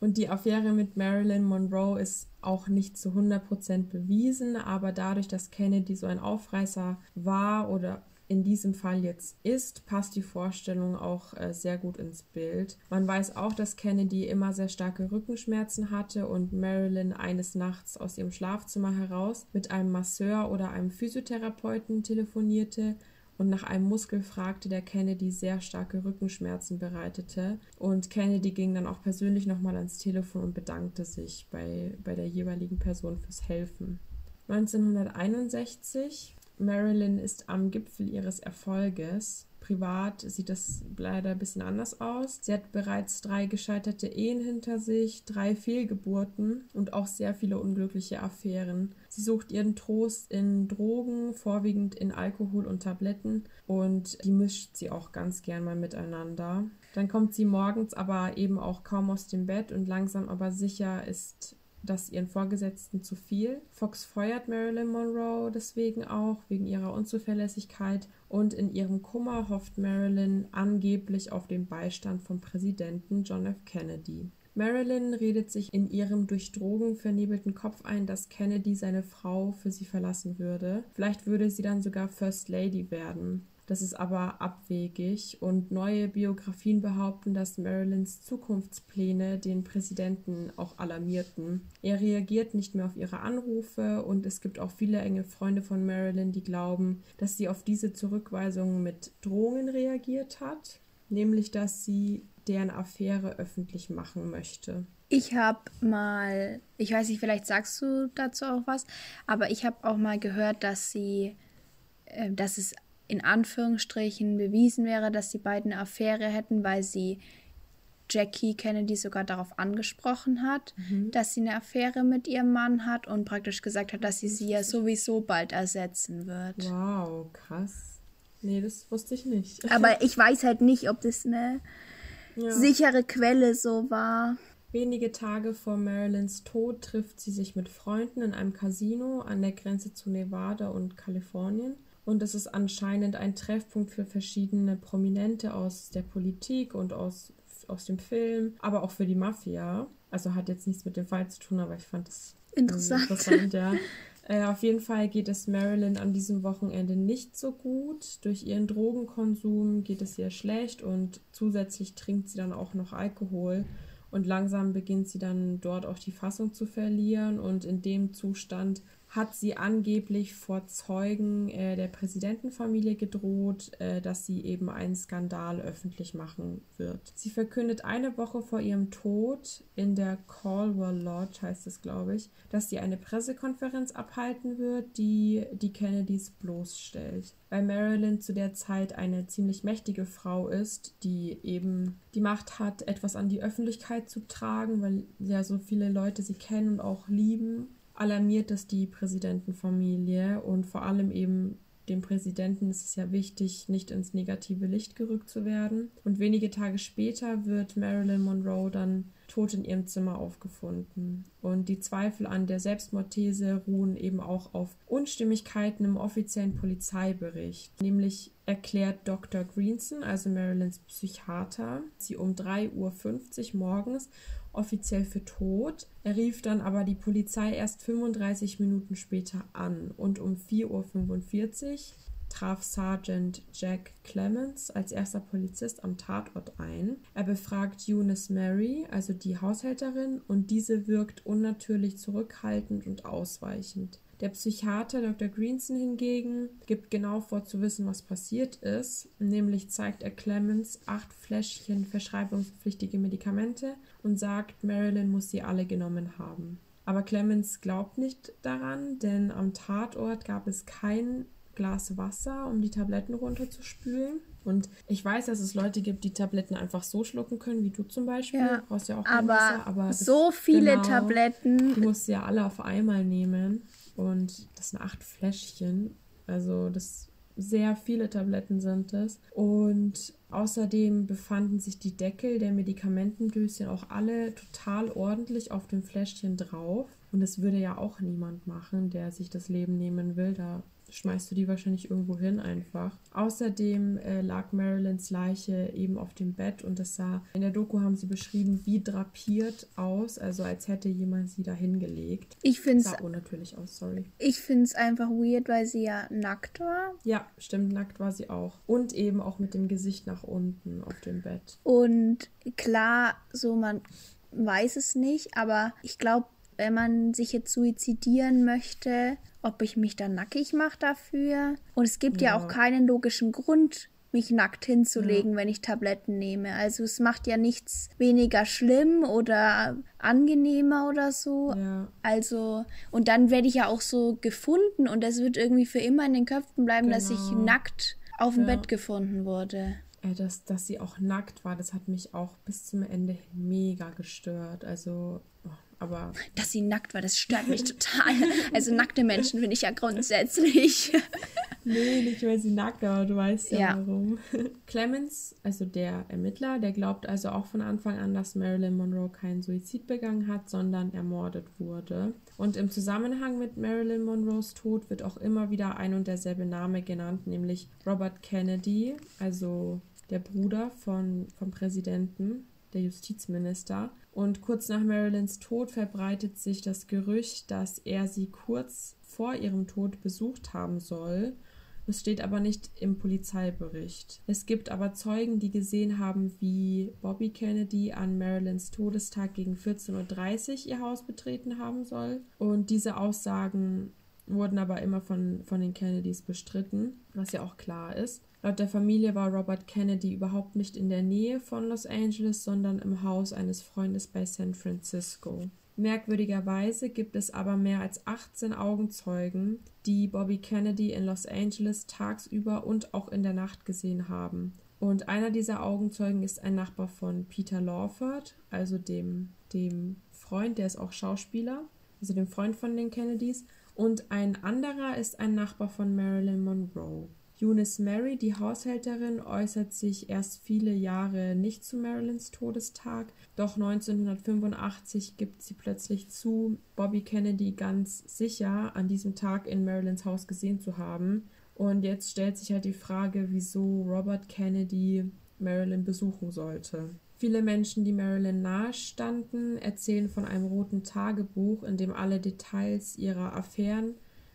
Und die Affäre mit Marilyn Monroe ist auch nicht zu 100% bewiesen, aber dadurch, dass Kennedy so ein Aufreißer war oder in diesem Fall jetzt ist, passt die Vorstellung auch äh, sehr gut ins Bild. Man weiß auch, dass Kennedy immer sehr starke Rückenschmerzen hatte und Marilyn eines Nachts aus ihrem Schlafzimmer heraus mit einem Masseur oder einem Physiotherapeuten telefonierte und nach einem Muskel fragte, der Kennedy sehr starke Rückenschmerzen bereitete. Und Kennedy ging dann auch persönlich nochmal ans Telefon und bedankte sich bei, bei der jeweiligen Person fürs Helfen. 1961 Marilyn ist am Gipfel ihres Erfolges. Privat sieht das leider ein bisschen anders aus. Sie hat bereits drei gescheiterte Ehen hinter sich, drei Fehlgeburten und auch sehr viele unglückliche Affären. Sie sucht ihren Trost in Drogen, vorwiegend in Alkohol und Tabletten und die mischt sie auch ganz gern mal miteinander. Dann kommt sie morgens aber eben auch kaum aus dem Bett und langsam aber sicher ist das ihren Vorgesetzten zu viel. Fox feuert Marilyn Monroe deswegen auch, wegen ihrer Unzuverlässigkeit. Und in ihrem Kummer hofft Marilyn angeblich auf den Beistand vom Präsidenten John F. Kennedy. Marilyn redet sich in ihrem durch Drogen vernebelten Kopf ein, dass Kennedy seine Frau für sie verlassen würde. Vielleicht würde sie dann sogar First Lady werden. Das ist aber abwegig und neue Biografien behaupten, dass Marilyns Zukunftspläne den Präsidenten auch alarmierten. Er reagiert nicht mehr auf ihre Anrufe und es gibt auch viele enge Freunde von Marilyn, die glauben, dass sie auf diese Zurückweisungen mit Drohungen reagiert hat, nämlich dass sie deren Affäre öffentlich machen möchte. Ich habe mal, ich weiß nicht, vielleicht sagst du dazu auch was, aber ich habe auch mal gehört, dass sie, äh, dass es in Anführungsstrichen bewiesen wäre, dass die beiden eine Affäre hätten, weil sie Jackie Kennedy sogar darauf angesprochen hat, mhm. dass sie eine Affäre mit ihrem Mann hat und praktisch gesagt hat, dass sie sie ja sowieso bald ersetzen wird. Wow, krass. Nee, das wusste ich nicht. Aber ich weiß halt nicht, ob das eine ja. sichere Quelle so war. Wenige Tage vor Marilyns Tod trifft sie sich mit Freunden in einem Casino an der Grenze zu Nevada und Kalifornien. Und es ist anscheinend ein Treffpunkt für verschiedene Prominente aus der Politik und aus, aus dem Film, aber auch für die Mafia. Also hat jetzt nichts mit dem Fall zu tun, aber ich fand es interessant. interessant ja. Äh, auf jeden Fall geht es Marilyn an diesem Wochenende nicht so gut. Durch ihren Drogenkonsum geht es ihr schlecht und zusätzlich trinkt sie dann auch noch Alkohol. Und langsam beginnt sie dann dort auch die Fassung zu verlieren. Und in dem Zustand hat sie angeblich vor Zeugen äh, der Präsidentenfamilie gedroht, äh, dass sie eben einen Skandal öffentlich machen wird. Sie verkündet eine Woche vor ihrem Tod in der Caldwell Lodge, heißt es glaube ich, dass sie eine Pressekonferenz abhalten wird, die die Kennedys bloßstellt. Weil Marilyn zu der Zeit eine ziemlich mächtige Frau ist, die eben die Macht hat, etwas an die Öffentlichkeit zu tragen, weil ja so viele Leute sie kennen und auch lieben alarmiert es die Präsidentenfamilie und vor allem eben dem Präsidenten ist es ja wichtig, nicht ins negative Licht gerückt zu werden. Und wenige Tage später wird Marilyn Monroe dann tot in ihrem Zimmer aufgefunden. Und die Zweifel an der Selbstmordthese ruhen eben auch auf Unstimmigkeiten im offiziellen Polizeibericht. Nämlich erklärt Dr. Greenson, also Marilyns Psychiater, sie um 3.50 Uhr morgens offiziell für tot. Er rief dann aber die Polizei erst 35 Minuten später an und um 4.45 Uhr traf Sergeant Jack Clemens als erster Polizist am Tatort ein. Er befragt Eunice Mary, also die Haushälterin, und diese wirkt unnatürlich zurückhaltend und ausweichend. Der Psychiater Dr. Greenson hingegen gibt genau vor zu wissen, was passiert ist. Nämlich zeigt er Clemens acht Fläschchen verschreibungspflichtige Medikamente und sagt, Marilyn muss sie alle genommen haben. Aber Clemens glaubt nicht daran, denn am Tatort gab es kein Glas Wasser, um die Tabletten runterzuspülen. Und ich weiß, dass es Leute gibt, die Tabletten einfach so schlucken können, wie du zum Beispiel. Ja, du brauchst ja auch kein aber Wasser. Aber so viele genau, Tabletten. Du musst sie ja alle auf einmal nehmen. Und das sind acht Fläschchen. Also das sehr viele Tabletten sind es. Und außerdem befanden sich die Deckel der Medikamentendöschen auch alle total ordentlich auf dem Fläschchen drauf. Und das würde ja auch niemand machen, der sich das Leben nehmen will. Da schmeißt du die wahrscheinlich irgendwo hin einfach. Außerdem äh, lag Marilyns Leiche eben auf dem Bett und das sah, in der Doku haben sie beschrieben, wie drapiert aus, also als hätte jemand sie da hingelegt. Ich finde es. Sah unnatürlich aus, sorry. Ich finde es einfach weird, weil sie ja nackt war. Ja, stimmt, nackt war sie auch. Und eben auch mit dem Gesicht nach unten auf dem Bett. Und klar, so man weiß es nicht, aber ich glaube, wenn man sich jetzt suizidieren möchte, ob ich mich dann nackig mache dafür. Und es gibt ja. ja, auch keinen logischen Grund, mich nackt hinzulegen, ja. wenn ich Tabletten nehme. Also es macht ja nichts weniger schlimm oder angenehmer oder so. Ja. Also, und dann werde ich ja auch so gefunden und es wird irgendwie für immer in den Köpfen bleiben, genau. dass ich genau. nackt auf dem. Bett gefunden wurde. Dass, dass sie auch nackt war, das hat mich auch bis zum Ende mega gestört. Also, oh, aber. Dass sie nackt war, das stört mich total. Also nackte Menschen finde ich ja grundsätzlich. nee, nicht weil sie nackt, aber du weißt ja, ja, warum. Clemens, also der Ermittler, der glaubt also auch von Anfang an, dass Marilyn Monroe keinen Suizid begangen hat, sondern ermordet wurde. Und im Zusammenhang mit Marilyn Monroes Tod wird auch immer wieder ein und derselbe Name genannt, nämlich Robert Kennedy, also der Bruder von, vom Präsidenten, der Justizminister. Und kurz nach Marilyns Tod verbreitet sich das Gerücht, dass er sie kurz vor ihrem Tod besucht haben soll. Es steht aber nicht im Polizeibericht. Es gibt aber Zeugen, die gesehen haben, wie Bobby Kennedy an Marilyns Todestag gegen 14.30 Uhr ihr Haus betreten haben soll. Und diese Aussagen wurden aber immer von, von den Kennedys bestritten, was ja auch klar ist. Laut der Familie war Robert Kennedy überhaupt nicht in der Nähe von Los Angeles, sondern im Haus eines Freundes bei San Francisco. Merkwürdigerweise gibt es aber mehr als 18 Augenzeugen, die Bobby Kennedy in Los Angeles tagsüber und auch in der Nacht gesehen haben. Und einer dieser Augenzeugen ist ein Nachbar von Peter Lawford, also dem, dem Freund, der ist auch Schauspieler, also dem Freund von den Kennedys. Und ein anderer ist ein Nachbar von Marilyn Monroe. Eunice Mary, die Haushälterin, äußert sich erst viele Jahre nicht zu Marilyns Todestag, doch 1985 gibt sie plötzlich zu, Bobby Kennedy ganz sicher an diesem Tag in Marilyns Haus gesehen zu haben. Und jetzt stellt sich halt die Frage, wieso Robert Kennedy Marilyn besuchen sollte. Viele Menschen, die Marilyn nahestanden, erzählen von einem roten Tagebuch, in dem alle Details ihrer Affären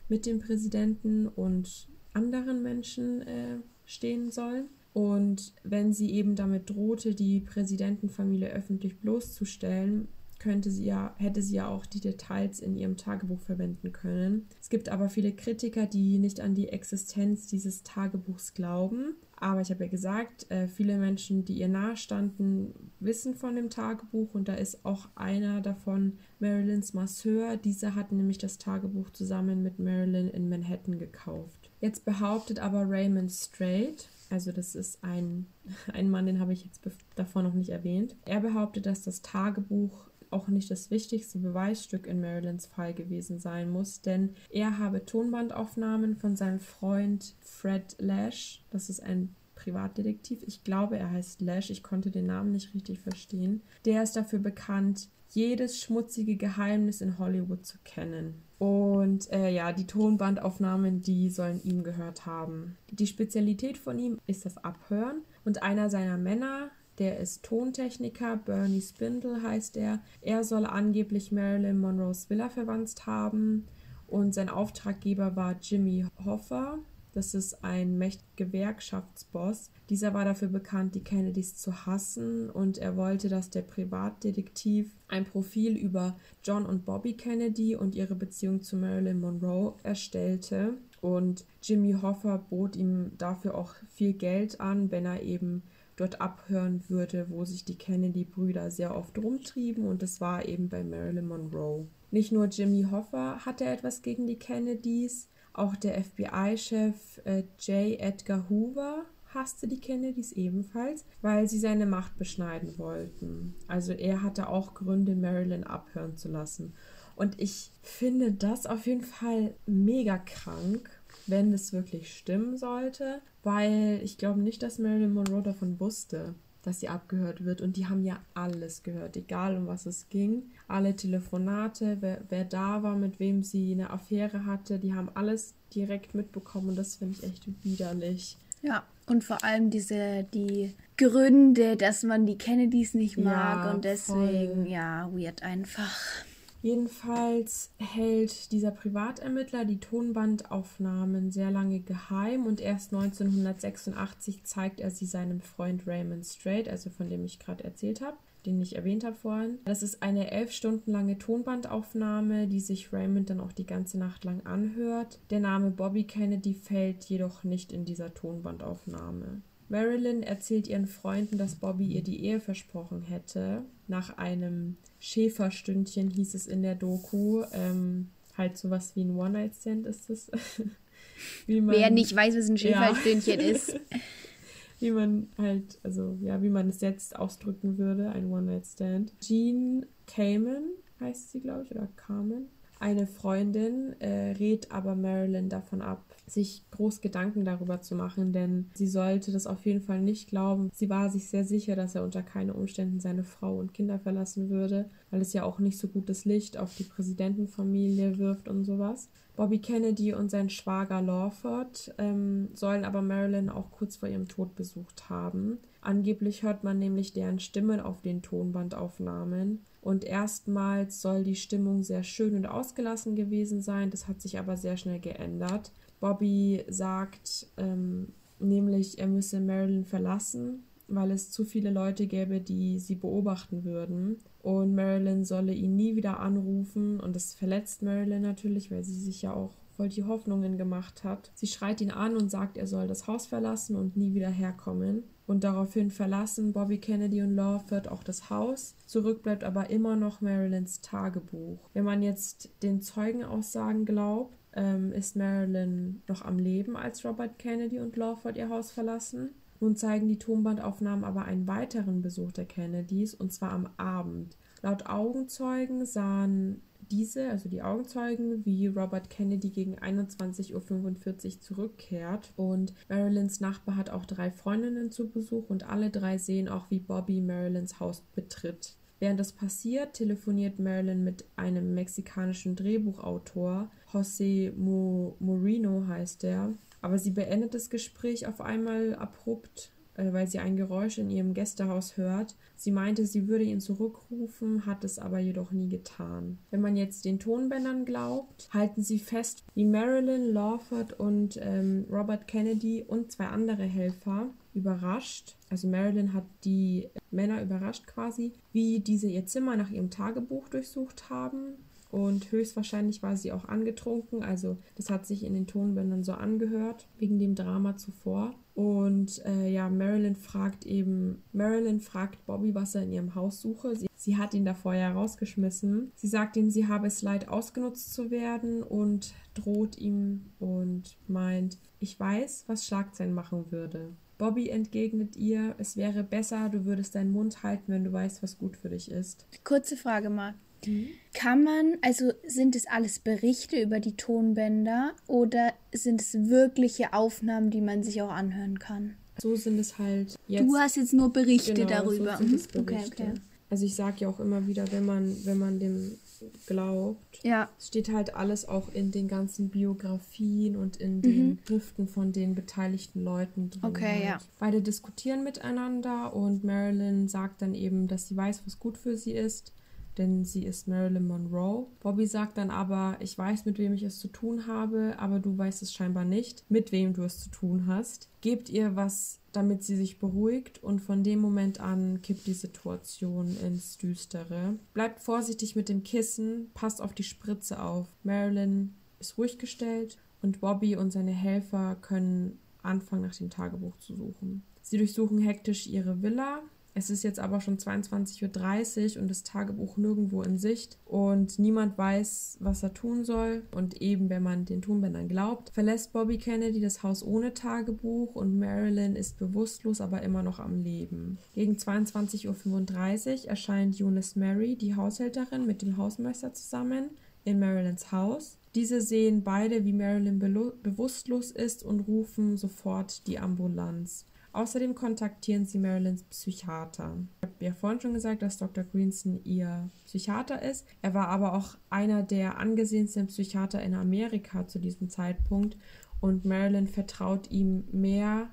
mit dem Präsidenten und anderen Menschen äh, stehen sollen. Und wenn sie eben damit drohte, die Präsidentenfamilie öffentlich bloßzustellen, könnte sie ja, hätte sie ja auch die Details in ihrem Tagebuch verwenden können. Es gibt aber viele Kritiker, die nicht an die Existenz dieses Tagebuchs glauben. Aber ich habe ja gesagt, äh, viele Menschen, die ihr nahestanden, wissen von dem Tagebuch und da ist auch einer davon Marilyns Masseur. Dieser hat nämlich das Tagebuch zusammen mit Marilyn in Manhattan gekauft. Jetzt behauptet aber Raymond Strait, also das ist ein, ein Mann, den habe ich jetzt davor noch nicht erwähnt. Er behauptet, dass das Tagebuch auch nicht das wichtigste Beweisstück in Marilyns Fall gewesen sein muss, denn er habe Tonbandaufnahmen von seinem Freund Fred Lash, das ist ein Privatdetektiv, ich glaube er heißt Lash, ich konnte den Namen nicht richtig verstehen. Der ist dafür bekannt, jedes schmutzige Geheimnis in Hollywood zu kennen. Und äh, ja, die Tonbandaufnahmen, die sollen ihm gehört haben. Die Spezialität von ihm ist das Abhören. Und einer seiner Männer, Der ist Tontechniker, Bernie Spindle heißt er. Er soll angeblich Marilyn Monroes Villa verwandt haben und sein Auftraggeber war Jimmy Hoffa. Das ist ein Gewerkschaftsboss. Dieser war dafür bekannt, die Kennedys zu hassen und er wollte, dass der Privatdetektiv ein Profil über John und Bobby Kennedy und ihre Beziehung zu Marilyn Monroe erstellte. Und Jimmy Hoffa bot ihm dafür auch viel Geld an, wenn er eben dort abhören würde, wo sich die Kennedy-Brüder sehr oft rumtrieben und das war eben bei Marilyn Monroe. Nicht nur Jimmy Hoffa hatte etwas gegen die Kennedys, auch der FBI-Chef äh, J. Edgar Hoover hasste die Kennedys ebenfalls, weil sie seine Macht beschneiden wollten. Also er hatte auch Gründe, Marilyn abhören zu lassen. Und ich finde das auf jeden Fall mega krank, wenn es wirklich stimmen sollte, weil ich glaube nicht, dass Marilyn Monroe davon wusste dass sie abgehört wird. Und die haben ja alles gehört, egal um was es ging. Alle Telefonate, wer, wer da war, mit wem sie eine Affäre hatte, die haben alles direkt mitbekommen und das finde ich echt widerlich. Ja, und vor allem diese, die Gründe, dass man die Kennedys nicht mag ja, und deswegen, voll. ja, weird einfach. Jedenfalls hält dieser Privatermittler die Tonbandaufnahmen sehr lange geheim und erst 1986 zeigt er sie seinem Freund Raymond Strait, also von dem ich gerade erzählt habe, den ich erwähnt habe vorhin. Das ist eine elf Stunden lange Tonbandaufnahme, die sich Raymond dann auch die ganze Nacht lang anhört. Der Name Bobby Kennedy fällt jedoch nicht in dieser Tonbandaufnahme. Marilyn erzählt ihren Freunden, dass Bobby ihr die Ehe versprochen hätte. Nach einem Schäferstündchen hieß es in der Doku. Ähm, halt sowas wie ein One-Night-Stand ist es. man, Wer nicht weiß, was ein Schäferstündchen ja. ist. wie man halt, also ja, wie man es jetzt ausdrücken würde, ein One-Night-Stand. Jean Kamen heißt sie, glaube ich, oder Carmen. Eine Freundin äh, rät aber Marilyn davon ab, sich groß Gedanken darüber zu machen, denn sie sollte das auf jeden Fall nicht glauben. Sie war sich sehr sicher, dass er unter keinen Umständen seine Frau und Kinder verlassen würde, weil es ja auch nicht so gutes Licht auf die Präsidentenfamilie wirft und sowas. Bobby Kennedy und sein Schwager Lawford ähm, sollen aber Marilyn auch kurz vor ihrem Tod besucht haben. Angeblich hört man nämlich deren Stimmen auf den Tonbandaufnahmen. Und erstmals soll die Stimmung sehr schön und ausgelassen gewesen sein. Das hat sich aber sehr schnell geändert. Bobby sagt ähm, nämlich, er müsse Marilyn verlassen, weil es zu viele Leute gäbe, die sie beobachten würden. Und Marilyn solle ihn nie wieder anrufen. Und das verletzt Marilyn natürlich, weil sie sich ja auch voll die Hoffnungen gemacht hat. Sie schreit ihn an und sagt, er soll das Haus verlassen und nie wieder herkommen. Und daraufhin verlassen Bobby Kennedy und Lawford auch das Haus. Zurück bleibt aber immer noch Marilyns Tagebuch. Wenn man jetzt den Zeugenaussagen glaubt, ähm, ist Marilyn noch am Leben, als Robert Kennedy und Lawford ihr Haus verlassen. Nun zeigen die Tonbandaufnahmen aber einen weiteren Besuch der Kennedys, und zwar am Abend. Laut Augenzeugen sahen diese, also die Augenzeugen, wie Robert Kennedy gegen 21.45 Uhr zurückkehrt. Und Marilyns Nachbar hat auch drei Freundinnen zu Besuch und alle drei sehen auch, wie Bobby Marilyns Haus betritt. Während das passiert, telefoniert Marilyn mit einem mexikanischen Drehbuchautor, José Mo Moreno heißt er. Aber sie beendet das Gespräch auf einmal abrupt, weil sie ein Geräusch in ihrem Gästehaus hört. Sie meinte, sie würde ihn zurückrufen, hat es aber jedoch nie getan. Wenn man jetzt den Tonbändern glaubt, halten sie fest, wie Marilyn Lawford und ähm, Robert Kennedy und zwei andere Helfer überrascht. Also Marilyn hat die Männer überrascht quasi, wie diese ihr Zimmer nach ihrem Tagebuch durchsucht haben. Und höchstwahrscheinlich war sie auch angetrunken. Also das hat sich in den Tonbändern so angehört, wegen dem Drama zuvor. Und äh, ja, Marilyn fragt eben, Marilyn fragt Bobby, was er in ihrem Haus suche. Sie, sie hat ihn da vorher rausgeschmissen. Sie sagt ihm, sie habe es leid, ausgenutzt zu werden und droht ihm und meint, ich weiß, was Schlagzeilen machen würde. Bobby entgegnet ihr, es wäre besser, du würdest deinen Mund halten, wenn du weißt, was gut für dich ist. Kurze Frage, Marc. Mhm. Kann man, also sind es alles Berichte über die Tonbänder oder sind es wirkliche Aufnahmen, die man sich auch anhören kann? So sind es halt jetzt. Du hast jetzt nur Berichte genau, darüber. So mhm. Okay, okay. also ich sage ja auch immer wieder, wenn man, wenn man dem glaubt, ja. steht halt alles auch in den ganzen Biografien und in den Mhm. Schriften von den beteiligten Leuten drin. Okay, halt. ja. Beide diskutieren miteinander und Marilyn sagt dann eben, dass sie weiß, was gut für sie ist, denn sie ist Marilyn Monroe. Bobby sagt dann aber, ich weiß, mit wem ich es zu tun habe, aber du weißt es scheinbar nicht, mit wem du es zu tun hast. Gebt ihr was, damit sie sich beruhigt und von dem Moment an kippt die Situation ins Düstere. Bleibt vorsichtig mit dem Kissen, passt auf die Spritze auf. Marilyn ist ruhig gestellt und Bobby und seine Helfer können anfangen, nach dem Tagebuch zu suchen. Sie durchsuchen hektisch ihre Villa. Es ist jetzt aber schon 22.30 Uhr und das Tagebuch nirgendwo in Sicht und niemand weiß, was er tun soll. Und eben, wenn man den Tonbändern glaubt, verlässt Bobby Kennedy das Haus ohne Tagebuch und Marilyn ist bewusstlos, aber immer noch am Leben. Gegen 22.35 Uhr erscheint Eunice Mary, die Haushälterin, mit dem Hausmeister zusammen in Marilyns Haus. Diese sehen beide, wie Marilyn bewusstlos ist und rufen sofort die Ambulanz. Außerdem kontaktieren sie Marilyns Psychiater. Ich habe ja vorhin schon gesagt, dass Dr. Greenson ihr Psychiater ist. Er war aber auch einer der angesehensten Psychiater in Amerika zu diesem Zeitpunkt und Marilyn vertraut ihm mehr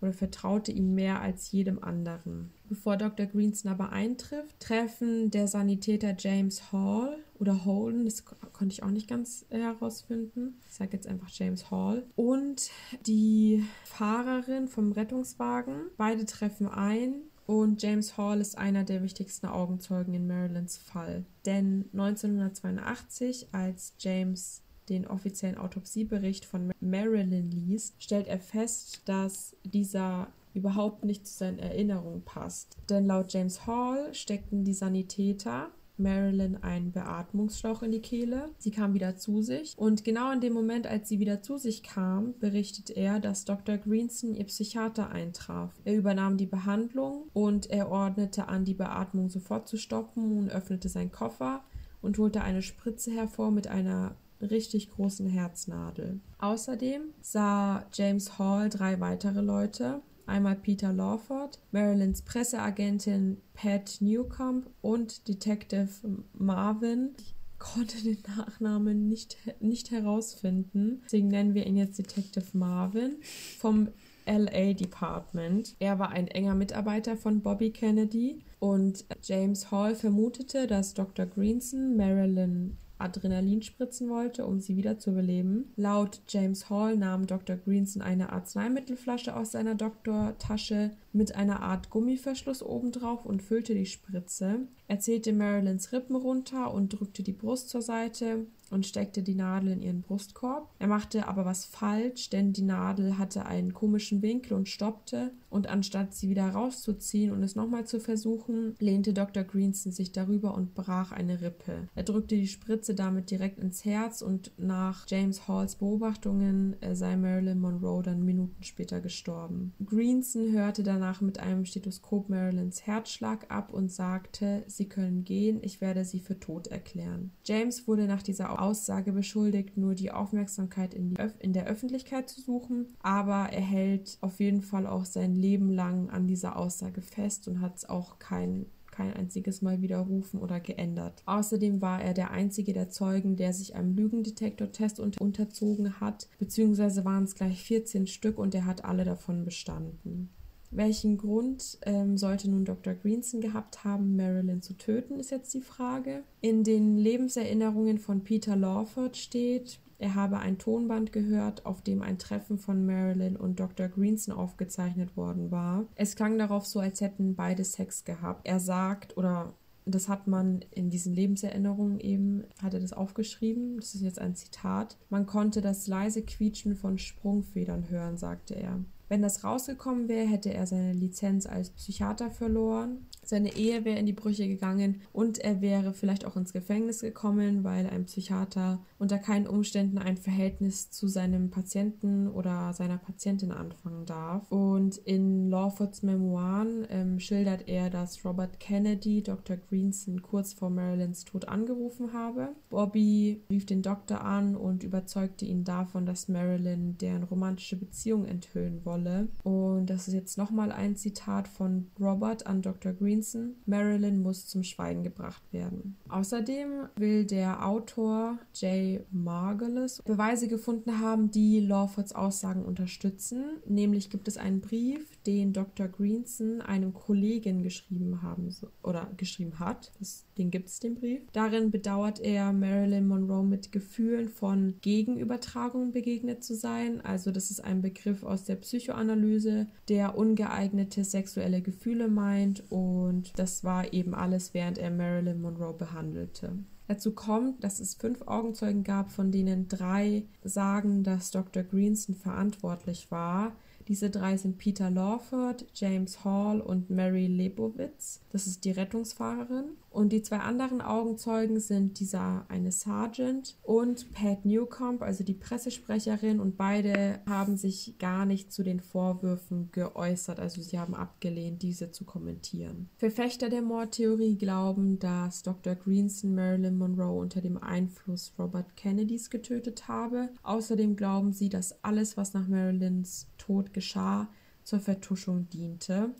oder vertraute ihm mehr als jedem anderen. Bevor Dr. Greenson aber eintrifft, treffen der Sanitäter James Hall oder Holden, das ko- konnte ich auch nicht ganz äh, herausfinden. Ich sage jetzt einfach James Hall. Und die Fahrerin vom Rettungswagen. Beide treffen ein. Und James Hall ist einer der wichtigsten Augenzeugen in Marilyns Fall. Denn 1982, als James den offiziellen Autopsiebericht von Marilyn liest, stellt er fest, dass dieser überhaupt nicht zu seinen Erinnerungen passt. Denn laut James Hall steckten die Sanitäter Marilyn einen Beatmungsschlauch in die Kehle. Sie kam wieder zu sich und genau in dem Moment, als sie wieder zu sich kam, berichtet er, dass Dr. Greenson ihr Psychiater eintraf. Er übernahm die Behandlung und er ordnete an, die Beatmung sofort zu stoppen und öffnete seinen Koffer und holte eine Spritze hervor mit einer richtig großen Herznadel. Außerdem sah James Hall drei weitere Leute. Einmal Peter Lawford, Marilyns Presseagentin Pat Newcomb und Detective Marvin. Ich konnte den Nachnamen nicht, nicht herausfinden. Deswegen nennen wir ihn jetzt Detective Marvin vom LA Department. Er war ein enger Mitarbeiter von Bobby Kennedy und James Hall vermutete, dass Dr. Greenson Marilyn Adrenalin spritzen wollte, um sie wieder zu beleben. Laut James Hall nahm Dr. Greenson eine Arzneimittelflasche aus seiner Doktortasche mit einer Art Gummiverschluss obendrauf und füllte die Spritze. Er zählte Marilyns Rippen runter und drückte die Brust zur Seite und steckte die Nadel in ihren Brustkorb. Er machte aber was falsch, denn die Nadel hatte einen komischen Winkel und stoppte. Und anstatt sie wieder rauszuziehen und es nochmal zu versuchen, lehnte Dr. Greenson sich darüber und brach eine Rippe. Er drückte die Spritze damit direkt ins Herz und nach James Halls Beobachtungen äh, sei Marilyn Monroe dann Minuten später gestorben. Greenson hörte danach mit einem Stethoskop Marilyns Herzschlag ab und sagte, sie können gehen, ich werde sie für tot erklären. James wurde nach dieser Aussage beschuldigt, nur die Aufmerksamkeit in, die in der Öffentlichkeit zu suchen, aber er hält auf jeden Fall auch sein Leben lang an dieser Aussage fest und hat es auch kein kein einziges Mal widerrufen oder geändert. Außerdem war er der einzige der Zeugen, der sich einem Lügendetektortest unter unterzogen hat, beziehungsweise waren es gleich 14 Stück und er hat alle davon bestanden. Welchen Grund ähm, sollte nun Dr. Greenson gehabt haben, Marilyn zu töten, ist jetzt die Frage. In den Lebenserinnerungen von Peter Lawford steht, er habe ein Tonband gehört, auf dem ein Treffen von Marilyn und Dr. Greenson aufgezeichnet worden war. Es klang darauf so, als hätten beide Sex gehabt. Er sagt, oder das hat man in diesen Lebenserinnerungen eben, hat er das aufgeschrieben, das ist jetzt ein Zitat, man konnte das leise Quietschen von Sprungfedern hören, sagte er. Wenn das rausgekommen wäre, hätte er seine Lizenz als Psychiater verloren, seine Ehe wäre in die Brüche gegangen und er wäre vielleicht auch ins Gefängnis gekommen, weil ein Psychiater unter keinen Umständen ein Verhältnis zu seinem Patienten oder seiner Patientin anfangen darf. Und in Lawfords Memoiren ähm, schildert er, dass Robert Kennedy Dr. Greenson kurz vor Marilyns Tod angerufen habe. Bobby rief den Doktor an und überzeugte ihn davon, dass Marilyn deren romantische Beziehung enthüllen wolle. Und das ist jetzt nochmal ein Zitat von Robert an Dr. Greenson Greenson, Marilyn muss zum Schweigen gebracht werden. Außerdem will der Autor Jay Margulis Beweise gefunden haben, die Lawfords Aussagen unterstützen. Nämlich gibt es einen Brief, den Dr. Greenson einem Kollegen geschrieben haben oder geschrieben hat. Das, den gibt es, den Brief. Darin bedauert er, Marilyn Monroe mit Gefühlen von Gegenübertragung begegnet zu sein. Also das ist ein Begriff aus der Psychoanalyse, der ungeeignete sexuelle Gefühle meint und das war eben alles, während er Marilyn Monroe behandelte. Dazu kommt, dass es fünf Augenzeugen gab, von denen drei sagen, dass Dr. Greenson verantwortlich war. Diese drei sind Peter Lawford, James Hall und Mary Lebowitz. Das ist die Rettungsfahrerin. Und die zwei anderen Augenzeugen sind dieser eine Sergeant und Pat Newcomb, also die Pressesprecherin. Und beide haben sich gar nicht zu den Vorwürfen geäußert. Also sie haben abgelehnt, diese zu kommentieren. Verfechter der Mordtheorie glauben, dass Dr. Greenson Marilyn Monroe unter dem Einfluss Robert Kennedys getötet habe. Außerdem glauben sie, dass alles, was nach Marilyns Tod geschah, zur Vertuschung diente.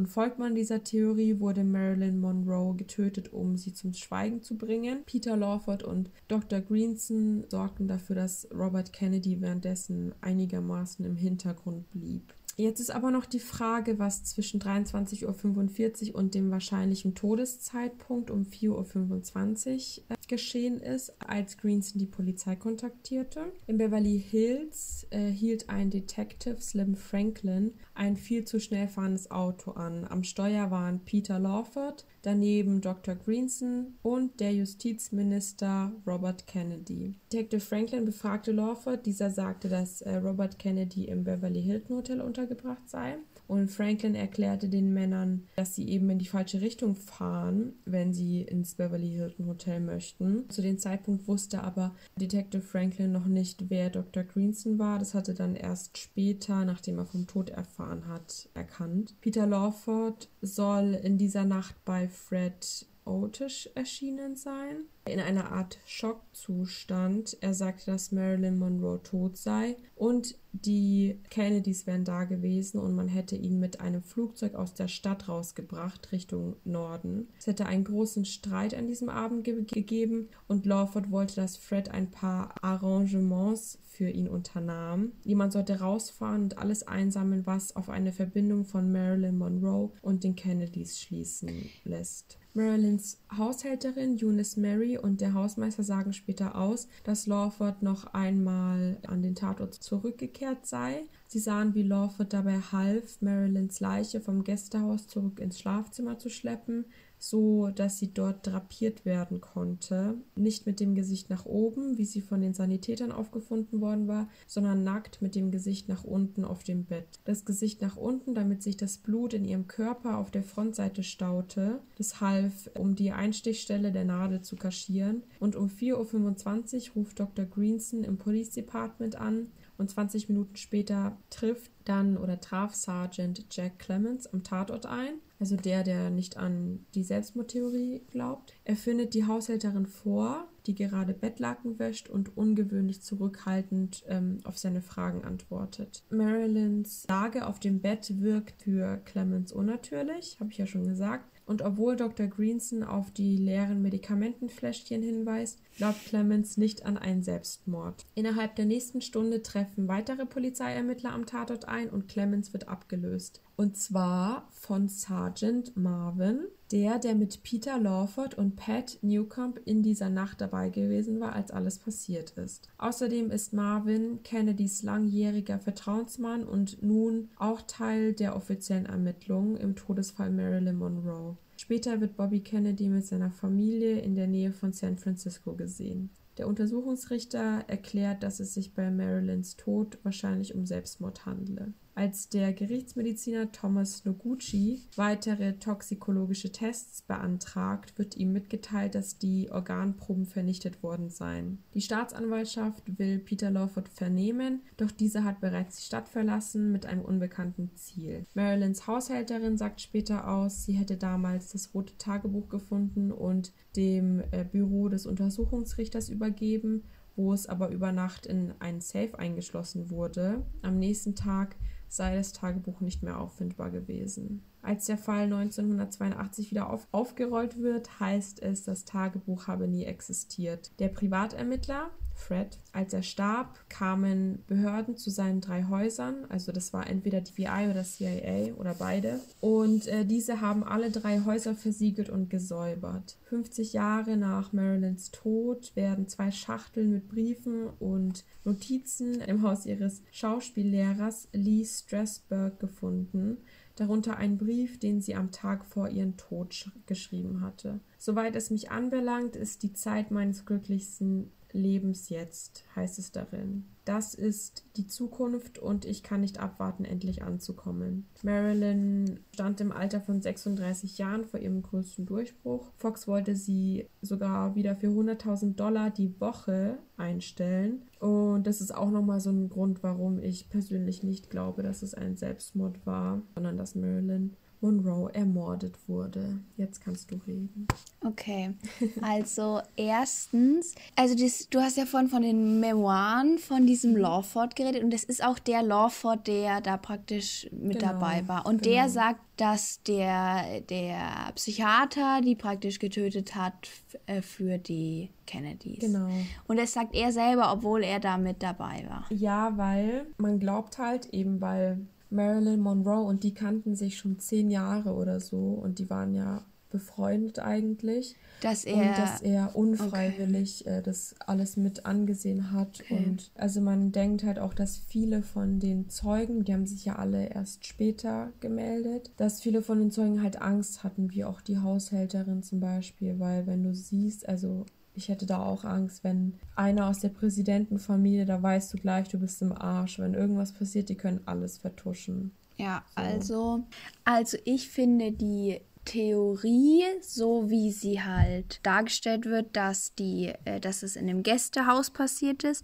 Und folgt man dieser Theorie, wurde Marilyn Monroe getötet, um sie zum Schweigen zu bringen. Peter Lawford und Dr. Greenson sorgten dafür, dass Robert Kennedy währenddessen einigermaßen im Hintergrund blieb. Jetzt ist aber noch die Frage, was zwischen 23.45 Uhr und dem wahrscheinlichen Todeszeitpunkt um 4.25 Uhr äh, geschehen ist, als Greenson die Polizei kontaktierte. In Beverly Hills äh, hielt ein Detective Slim Franklin ein viel zu schnell fahrendes Auto an. Am Steuer waren Peter Lawford, daneben Dr. Greenson und der Justizminister Robert Kennedy. Detective Franklin befragte Lawford. Dieser sagte, dass äh, Robert Kennedy im Beverly Hilton Hotel untergebracht sei. Und Franklin erklärte den Männern, dass sie eben in die falsche Richtung fahren, wenn sie ins Beverly Hilton Hotel möchten. Zu dem Zeitpunkt wusste aber Detective Franklin noch nicht, wer Dr. Greenson war. Das hatte dann erst später, nachdem er vom Tod erfahren hat, erkannt. Peter Lawford soll in dieser Nacht bei Fred Otish erschienen sein. In einer Art Schockzustand. Er sagte, dass Marilyn Monroe tot sei und die Kennedys wären da gewesen und man hätte ihn mit einem Flugzeug aus der Stadt rausgebracht Richtung Norden. Es hätte einen großen Streit an diesem Abend ge gegeben und Lawford wollte, dass Fred ein paar Arrangements für ihn unternahm. Jemand sollte rausfahren und alles einsammeln, was auf eine Verbindung von Marilyn Monroe und den Kennedys schließen lässt. Marilyns Haushälterin Eunice Mary und der Hausmeister sagen später aus, dass Lawford noch einmal an den Tatort zurückgekehrt sei. Sie sahen, wie Lawford dabei half, Marilyns Leiche vom Gästehaus zurück ins Schlafzimmer zu schleppen so dass sie dort drapiert werden konnte. Nicht mit dem Gesicht nach oben, wie sie von den Sanitätern aufgefunden worden war, sondern nackt mit dem Gesicht nach unten auf dem Bett. Das Gesicht nach unten, damit sich das Blut in ihrem Körper auf der Frontseite staute. Das half, um die Einstichstelle der Nadel zu kaschieren. Und um 4.25 Uhr ruft Dr. Greenson im Police Department an und 20 Minuten später trifft dann oder traf Sergeant Jack Clemens am Tatort ein also der, der nicht an die Selbstmordtheorie glaubt. Er findet die Haushälterin vor, die gerade Bettlaken wäscht und ungewöhnlich zurückhaltend ähm, auf seine Fragen antwortet. Marilyns Lage auf dem Bett wirkt für Clemens unnatürlich, habe ich ja schon gesagt. Und obwohl Dr. Greenson auf die leeren Medikamentenfläschchen hinweist, glaubt Clemens nicht an einen Selbstmord. Innerhalb der nächsten Stunde treffen weitere Polizeiermittler am Tatort ein und Clemens wird abgelöst. Und zwar von Sergeant Marvin, der, der mit Peter Lawford und Pat Newcomb in dieser Nacht dabei gewesen war, als alles passiert ist. Außerdem ist Marvin Kennedys langjähriger Vertrauensmann und nun auch Teil der offiziellen Ermittlungen im Todesfall Marilyn Monroe. Später wird Bobby Kennedy mit seiner Familie in der Nähe von San Francisco gesehen. Der Untersuchungsrichter erklärt, dass es sich bei Marilyns Tod wahrscheinlich um Selbstmord handle. Als der Gerichtsmediziner Thomas Noguchi weitere toxikologische Tests beantragt, wird ihm mitgeteilt, dass die Organproben vernichtet worden seien. Die Staatsanwaltschaft will Peter Lawford vernehmen, doch dieser hat bereits die Stadt verlassen mit einem unbekannten Ziel. Marilyns Haushälterin sagt später aus, sie hätte damals das rote Tagebuch gefunden und dem äh, Büro des Untersuchungsrichters übergeben, wo es aber über Nacht in einen Safe eingeschlossen wurde. Am nächsten Tag sei das Tagebuch nicht mehr auffindbar gewesen. Als der Fall 1982 wieder auf, aufgerollt wird, heißt es, das Tagebuch habe nie existiert. Der Privatermittler Fred. Als er starb, kamen Behörden zu seinen drei Häusern, also das war entweder die FBI oder CIA oder beide, und äh, diese haben alle drei Häuser versiegelt und gesäubert. 50 Jahre nach Marilyns Tod werden zwei Schachteln mit Briefen und Notizen im Haus ihres Schauspiellehrers Lee Strasberg gefunden darunter ein Brief, den sie am Tag vor ihrem Tod geschrieben hatte. Soweit es mich anbelangt, ist die Zeit meines glücklichsten Lebens jetzt, heißt es darin. Das ist die Zukunft und ich kann nicht abwarten, endlich anzukommen. Marilyn stand im Alter von 36 Jahren vor ihrem größten Durchbruch. Fox wollte sie sogar wieder für 100.000 Dollar die Woche einstellen. Und das ist auch nochmal so ein Grund, warum ich persönlich nicht glaube, dass es ein Selbstmord war, sondern dass Marilyn Monroe ermordet wurde. Jetzt kannst du reden. Okay, also erstens, also das, du hast ja vorhin von den Memoiren von diesem Lawford geredet und das ist auch der Lawford, der da praktisch mit genau, dabei war. Und genau. der sagt, dass der, der Psychiater die praktisch getötet hat äh, für die Kennedys. Genau. Und das sagt er selber, obwohl er da mit dabei war. Ja, weil man glaubt halt eben, weil Marilyn Monroe und die kannten sich schon zehn Jahre oder so und die waren ja befreundet eigentlich. Dass er, und dass er unfreiwillig okay. äh, das alles mit angesehen hat. Okay. Und also man denkt halt auch, dass viele von den Zeugen, die haben sich ja alle erst später gemeldet, dass viele von den Zeugen halt Angst hatten, wie auch die Haushälterin zum Beispiel, weil wenn du siehst, also ich hätte da auch Angst, wenn einer aus der Präsidentenfamilie, da weißt du gleich, du bist im Arsch. Wenn irgendwas passiert, die können alles vertuschen. Ja, so. also, also ich finde die Theorie, so wie sie halt dargestellt wird, dass die, äh, dass es in einem Gästehaus passiert ist,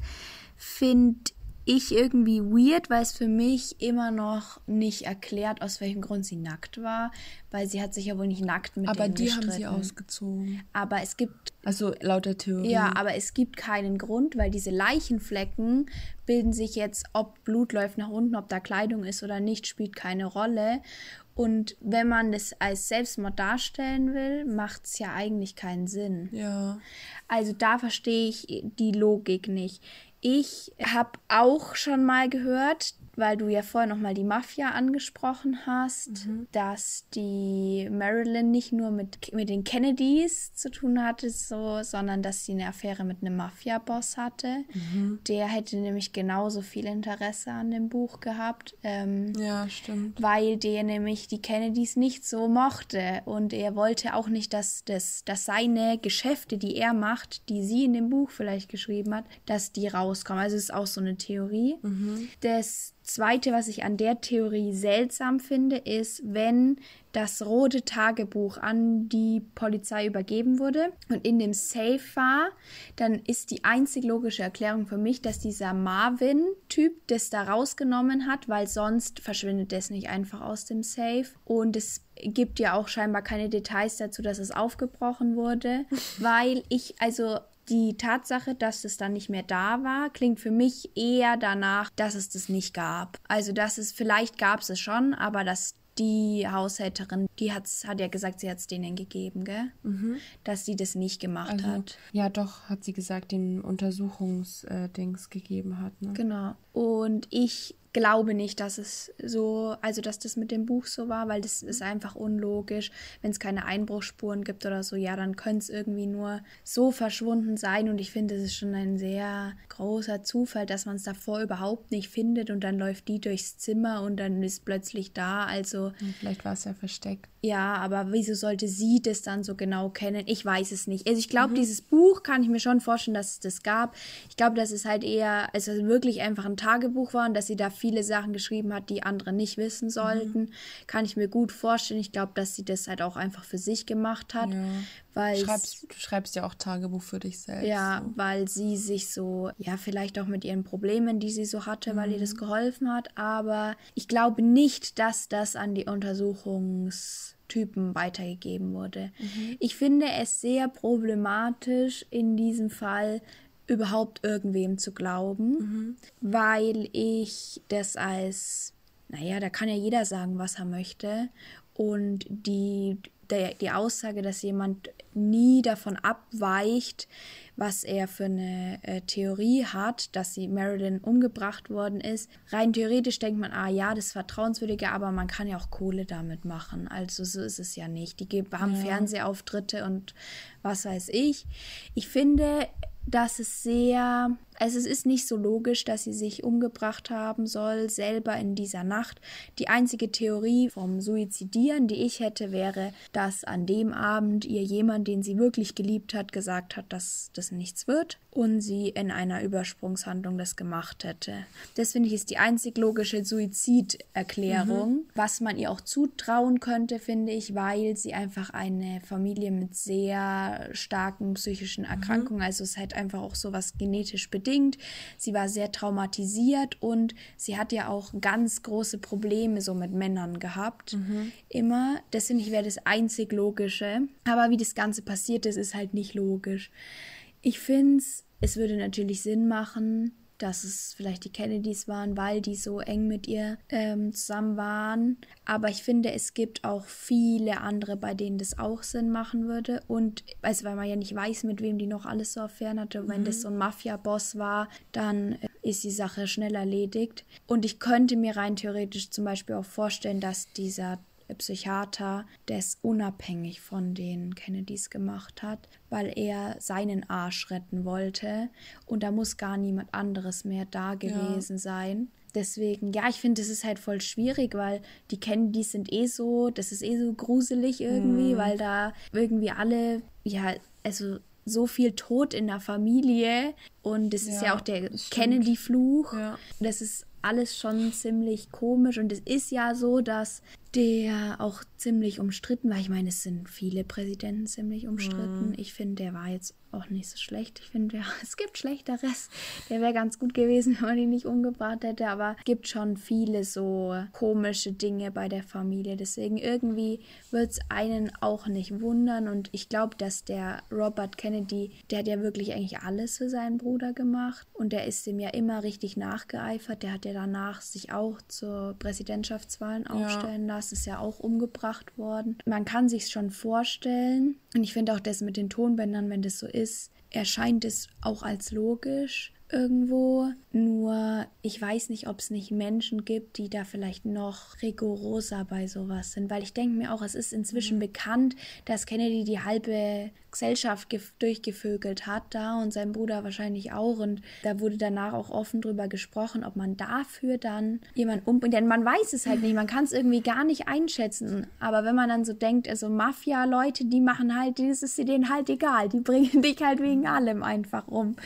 finde ich irgendwie weird, weil es für mich immer noch nicht erklärt, aus welchem Grund sie nackt war, weil sie hat sich ja wohl nicht nackt mit Aber die gestritten. haben sie ausgezogen. Aber es gibt also laut der Theorie. Ja, aber es gibt keinen Grund, weil diese Leichenflecken bilden sich jetzt, ob Blut läuft nach unten, ob da Kleidung ist oder nicht, spielt keine Rolle. Und wenn man das als Selbstmord darstellen will, macht es ja eigentlich keinen Sinn. Ja. Also da verstehe ich die Logik nicht. Ich habe auch schon mal gehört, weil du ja vorher noch mal die Mafia angesprochen hast, mhm. dass die Marilyn nicht nur mit, mit den Kennedys zu tun hatte, so, sondern dass sie eine Affäre mit einem Mafia-Boss hatte. Mhm. Der hätte nämlich genauso viel Interesse an dem Buch gehabt. Ähm, ja, stimmt. Weil der nämlich die Kennedys nicht so mochte und er wollte auch nicht, dass, das, dass seine Geschäfte, die er macht, die sie in dem Buch vielleicht geschrieben hat, dass die rauskommen. Also es ist auch so eine Theorie. Mhm. Das Zweite, was ich an der Theorie seltsam finde, ist, wenn das rote Tagebuch an die Polizei übergeben wurde und in dem Safe war, dann ist die einzig logische Erklärung für mich, dass dieser Marvin-Typ das da rausgenommen hat, weil sonst verschwindet das nicht einfach aus dem Safe. Und es gibt ja auch scheinbar keine Details dazu, dass es aufgebrochen wurde, weil ich, also die Tatsache, dass es dann nicht mehr da war, klingt für mich eher danach, dass es das nicht gab. Also, dass es, vielleicht gab es es schon, aber dass die Haushälterin, die hat's, hat ja gesagt, sie hat es denen gegeben, gell? Mhm. Dass sie das nicht gemacht also, hat. Ja, doch, hat sie gesagt, den Untersuchungsdings äh, gegeben hat. Ne? Genau. Und ich glaube nicht, dass es so, also dass das mit dem Buch so war, weil das ist einfach unlogisch. Wenn es keine Einbruchsspuren gibt oder so, ja, dann könnte es irgendwie nur so verschwunden sein. Und ich finde, es ist schon ein sehr großer Zufall, dass man es davor überhaupt nicht findet und dann läuft die durchs Zimmer und dann ist plötzlich da. Also. Vielleicht war es ja versteckt. Ja, aber wieso sollte sie das dann so genau kennen? Ich weiß es nicht. Also ich glaube, mhm. dieses Buch kann ich mir schon vorstellen, dass es das gab. Ich glaube, dass es halt eher, also wirklich einfach ein Tagebuch war und dass sie da viele Sachen geschrieben hat, die andere nicht wissen sollten. Mhm. Kann ich mir gut vorstellen. Ich glaube, dass sie das halt auch einfach für sich gemacht hat. Ja. Weil schreibst, du schreibst ja auch Tagebuch für dich selbst. Ja, so. weil sie sich so, ja, vielleicht auch mit ihren Problemen, die sie so hatte, mhm. weil ihr das mhm. geholfen hat. Aber ich glaube nicht, dass das an die Untersuchungs Typen weitergegeben wurde. Mhm. Ich finde es sehr problematisch in diesem Fall überhaupt irgendwem zu glauben, mhm. weil ich das als naja, da kann ja jeder sagen, was er möchte. Und die, der, die Aussage, dass jemand nie davon abweicht, was er für eine äh, Theorie hat, dass sie Marilyn umgebracht worden ist. Rein theoretisch denkt man, ah ja, das ist vertrauenswürdiger, aber man kann ja auch Kohle damit machen. Also so ist es ja nicht. Die haben ja. Fernsehauftritte und was weiß ich. Ich finde, dass es sehr also es ist nicht so logisch, dass sie sich umgebracht haben soll, selber in dieser Nacht. Die einzige Theorie vom Suizidieren, die ich hätte, wäre, dass an dem Abend ihr jemand, den sie wirklich geliebt hat, gesagt hat, dass das nichts wird und sie in einer Übersprungshandlung das gemacht hätte. Das finde ich ist die einzig logische Suiziderklärung, mhm. was man ihr auch zutrauen könnte, finde ich, weil sie einfach eine Familie mit sehr starken psychischen mhm. Erkrankungen, mhm. also es hat einfach auch so was genetisch bedingt bedingt. Sie war sehr traumatisiert und sie hat ja auch ganz große Probleme so mit Männern gehabt. Mhm. Immer. Das finde ich wäre das einzig Logische. Aber wie das Ganze passiert ist, ist halt nicht logisch. Ich finde es, es würde natürlich Sinn machen, dass es vielleicht die Kennedys waren, weil die so eng mit ihr ähm, zusammen waren. Aber ich finde, es gibt auch viele andere, bei denen das auch Sinn machen würde. Und also, weil man ja nicht weiß, mit wem die noch alles so Affären hatte. Mhm. wenn das so ein Mafia-Boss war, dann äh, ist die Sache schnell erledigt. Und ich könnte mir rein theoretisch zum Beispiel auch vorstellen, dass dieser Psychiater das unabhängig von den Kennedys gemacht hat, weil er seinen Arsch retten wollte und da muss gar niemand anderes mehr da gewesen ja. sein. Deswegen, ja, ich finde, das ist halt voll schwierig, weil die Kennedys sind eh so, das ist eh so gruselig irgendwie, mhm. weil da irgendwie alle, ja, also so viel Tod in der Familie und das ja, ist ja auch der Kennedy-Fluch. Ja. Das ist alles schon ziemlich komisch und es ist ja so, dass der auch ziemlich umstritten war. Ich meine, es sind viele Präsidenten ziemlich umstritten. Mhm. Ich finde, der war jetzt auch nicht so schlecht. Ich finde, ja, es gibt Schlechteres. Der wäre ganz gut gewesen, wenn man ihn nicht umgebracht hätte. Aber es gibt schon viele so komische Dinge bei der Familie. Deswegen irgendwie wird es einen auch nicht wundern. Und ich glaube, dass der Robert Kennedy, der hat ja wirklich eigentlich alles für seinen Bruder gemacht. Und der ist ihm ja immer richtig nachgeeifert. Der hat ja danach sich auch zur Präsidentschaftswahlen aufstellen ja. lassen. Ist ja auch umgebracht worden. Man kann sich schon vorstellen. Und ich finde auch das mit den Tonbändern, wenn das so ist, erscheint es auch als logisch irgendwo. Nur ich weiß nicht, ob es nicht Menschen gibt, die da vielleicht noch rigoroser bei sowas sind. Weil ich denke mir auch, es ist inzwischen mhm. bekannt, dass Kennedy die halbe Gesellschaft durchgevögelt hat da und sein Bruder wahrscheinlich auch. Und da wurde danach auch offen drüber gesprochen, ob man dafür dann jemanden umbringt. Denn man weiß es halt nicht, man kann es irgendwie gar nicht einschätzen. Aber wenn man dann so denkt, also Mafia-Leute, die machen halt, das ist denen halt egal. Die bringen dich halt wegen allem einfach um.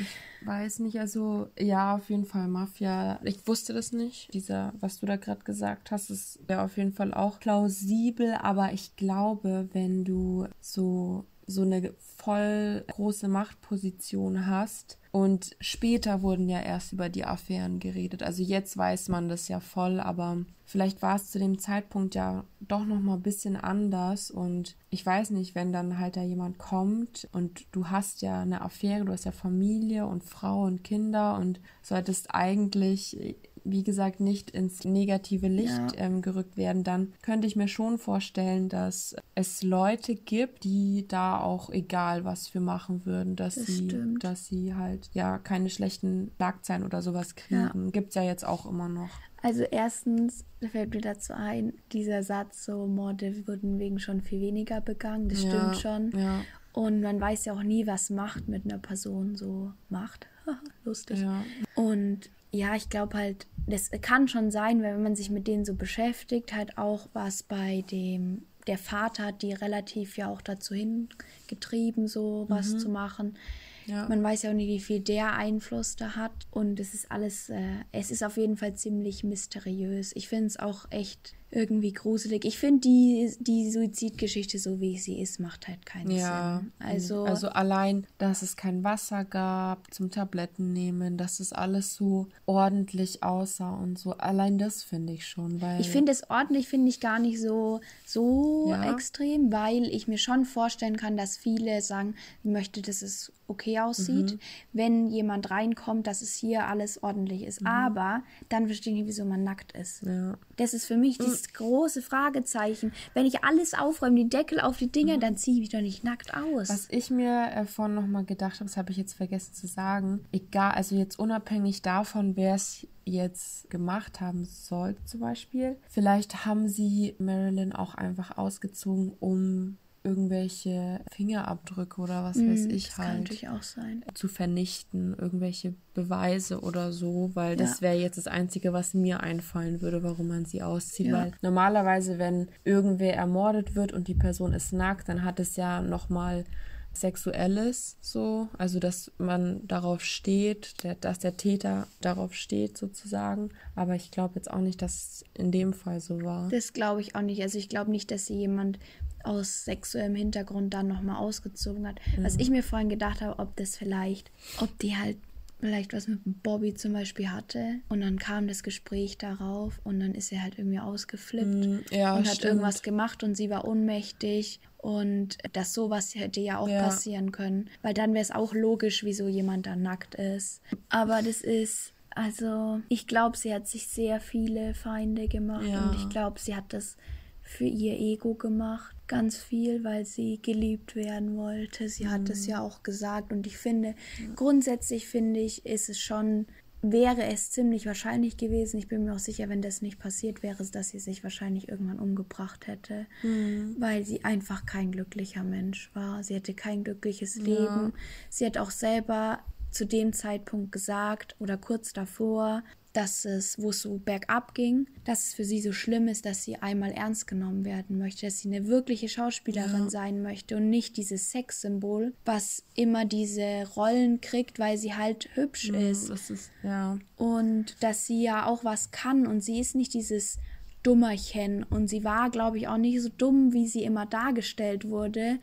Weiß nicht, also ja, auf jeden Fall Mafia. Ich wusste das nicht. Dieser, was du da gerade gesagt hast, ist ja auf jeden Fall auch plausibel. Aber ich glaube, wenn du so so eine voll große Machtposition hast. Und später wurden ja erst über die Affären geredet. Also jetzt weiß man das ja voll, aber vielleicht war es zu dem Zeitpunkt ja doch noch mal ein bisschen anders. Und ich weiß nicht, wenn dann halt da jemand kommt und du hast ja eine Affäre, du hast ja Familie und Frau und Kinder und solltest eigentlich wie gesagt, nicht ins negative Licht ja. ähm, gerückt werden, dann könnte ich mir schon vorstellen, dass es Leute gibt, die da auch egal was für machen würden, dass das sie, stimmt. dass sie halt ja keine schlechten Schlagzeilen oder sowas kriegen. Ja. Gibt es ja jetzt auch immer noch. Also erstens fällt mir dazu ein, dieser Satz, so Morde wurden wegen schon viel weniger begangen, das ja, stimmt schon. Ja. Und man weiß ja auch nie, was Macht mit einer Person so macht. Lustig. Ja. Und ja, ich glaube halt, das kann schon sein, wenn man sich mit denen so beschäftigt, halt auch was bei dem, der Vater hat die relativ ja auch dazu hingetrieben, so was mhm. zu machen. Ja. Man weiß ja auch nicht, wie viel der Einfluss da hat. Und es ist alles, äh, es ist auf jeden Fall ziemlich mysteriös. Ich finde es auch echt irgendwie gruselig. Ich finde die, die Suizidgeschichte, so wie sie ist, macht halt keinen Ja, Sinn. Also, also allein, dass es kein Wasser gab zum Tabletten nehmen, dass es alles so ordentlich aussah und so. Allein das finde ich schon, weil ich finde es ordentlich, finde ich gar nicht so, so Ja. extrem, weil ich mir schon vorstellen kann, dass viele sagen, ich möchte, dass es okay aussieht, Mhm. wenn jemand reinkommt, dass es hier alles ordentlich ist. Aber dann verstehe ich nicht, wieso man nackt ist. Mhm. ja. Das ist für mich das große Fragezeichen. Wenn ich alles aufräume, die Deckel auf die Dinger, dann ziehe ich mich doch nicht nackt aus. Was ich mir äh, vorhin nochmal gedacht habe, das habe ich jetzt vergessen zu sagen, egal, also jetzt unabhängig davon, wer es jetzt gemacht haben soll, zum Beispiel, vielleicht haben sie Marilyn auch einfach ausgezogen, um irgendwelche Fingerabdrücke oder was weiß Hm, ich das kann halt natürlich auch sein. zu vernichten, irgendwelche Beweise oder so, weil das Ja. wäre jetzt das Einzige, was mir einfallen würde, warum man sie auszieht. Ja. Weil normalerweise, wenn irgendwer ermordet wird und die Person ist nackt, dann hat es ja nochmal Sexuelles so, also dass man darauf steht, der, dass der Täter darauf steht sozusagen. Aber ich glaube jetzt auch nicht, dass es in dem Fall so war. Das glaube ich auch nicht. Also ich glaube nicht, dass sie jemand aus sexuellem Hintergrund dann nochmal ausgezogen hat. Was ich mir vorhin gedacht habe, ob das vielleicht, ob die halt vielleicht was mit Bobby zum Beispiel hatte und dann kam das Gespräch darauf und dann ist er halt irgendwie ausgeflippt Mm, ja, und hat stimmt. irgendwas gemacht und sie war ohnmächtig und dass sowas hätte ja auch Ja. passieren können, weil dann wäre es auch logisch, wieso jemand da nackt ist. Aber das ist also, ich glaube, sie hat sich sehr viele Feinde gemacht Ja. und ich glaube, sie hat das für ihr Ego gemacht, ganz viel, weil sie geliebt werden wollte. Sie hat Mhm. es ja auch gesagt und ich finde, grundsätzlich finde ich, ist es schon, wäre es ziemlich wahrscheinlich gewesen. Ich bin mir auch sicher, wenn das nicht passiert wäre, dass sie sich wahrscheinlich irgendwann umgebracht hätte, Mhm. weil sie einfach kein glücklicher Mensch war. Sie hatte kein glückliches Leben. Sie hat auch selber zu dem Zeitpunkt gesagt oder kurz davor, dass es, wo es so bergab ging, dass es für sie so schlimm ist, dass sie einmal ernst genommen werden möchte, dass sie eine wirkliche Schauspielerin sein möchte und nicht dieses Sexsymbol, was immer diese Rollen kriegt, weil sie halt hübsch ist Das ist, ja. und dass sie ja auch was kann und sie ist nicht dieses Dummerchen und sie war, glaube ich, auch nicht so dumm, wie sie immer dargestellt wurde.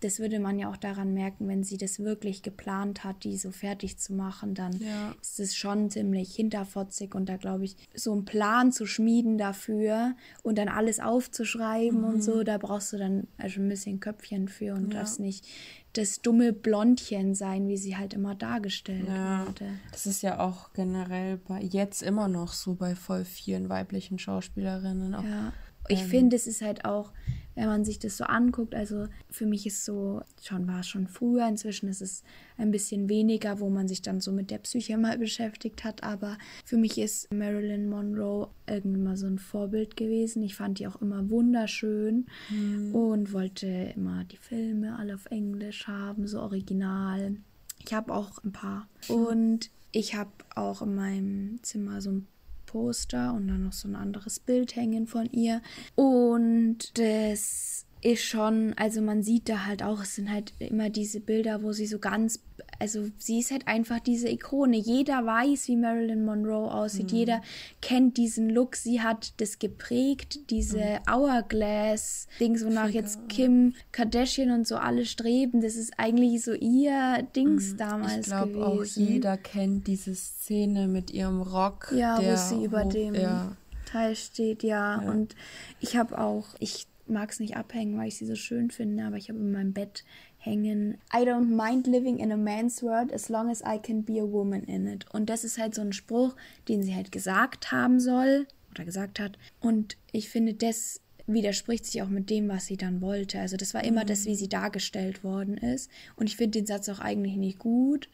Das würde man ja auch daran merken, wenn sie das wirklich geplant hat, die so fertig zu machen, dann Ja. ist es schon ziemlich hinterfotzig und da glaube ich, so einen Plan zu schmieden dafür und dann alles aufzuschreiben und so, da brauchst du dann also ein bisschen Köpfchen für und Ja. darfst nicht das dumme Blondchen sein, wie sie halt immer dargestellt Ja. wurde. Das ist ja auch generell bei jetzt immer noch so bei voll vielen weiblichen Schauspielerinnen. Auch. Ja. Ich Ähm. finde, es ist halt auch, wenn man sich das so anguckt, also für mich ist so, schon war es schon früher, inzwischen ist es ein bisschen weniger, wo man sich dann so mit der Psyche mal beschäftigt hat, aber für mich ist Marilyn Monroe irgendwie mal so ein Vorbild gewesen. Ich fand die auch immer wunderschön und wollte immer die Filme alle auf Englisch haben, so original. Ich habe auch ein paar. Und ich habe auch in meinem Zimmer so ein Poster und dann noch so ein anderes Bild hängen von ihr. Und das ist schon, also man sieht da halt auch, es sind halt immer diese Bilder, wo sie so ganz, also sie ist halt einfach diese Ikone. Jeder weiß, wie Marilyn Monroe aussieht. Jeder kennt diesen Look. Sie hat das geprägt, diese Hourglass-Dings, wonach jetzt Kim Kardashian und so alle streben. Das ist eigentlich so ihr Dings damals Ich glaube gewesen. auch jeder kennt diese Szene mit ihrem Rock. Ja, der wo sie über hoch- dem Ja, Teil steht, ja. Ja. Und ich habe auch, ich mag es nicht abhängen, weil ich sie so schön finde, aber ich habe in meinem Bett hängen, I don't mind living in a man's world as long as I can be a woman in it. Und das ist halt so ein Spruch, den sie halt gesagt haben soll oder gesagt hat. Und ich finde, das widerspricht sich auch mit dem, was sie dann wollte. Also das war immer das, wie sie dargestellt worden ist. Und ich finde den Satz auch eigentlich nicht gut.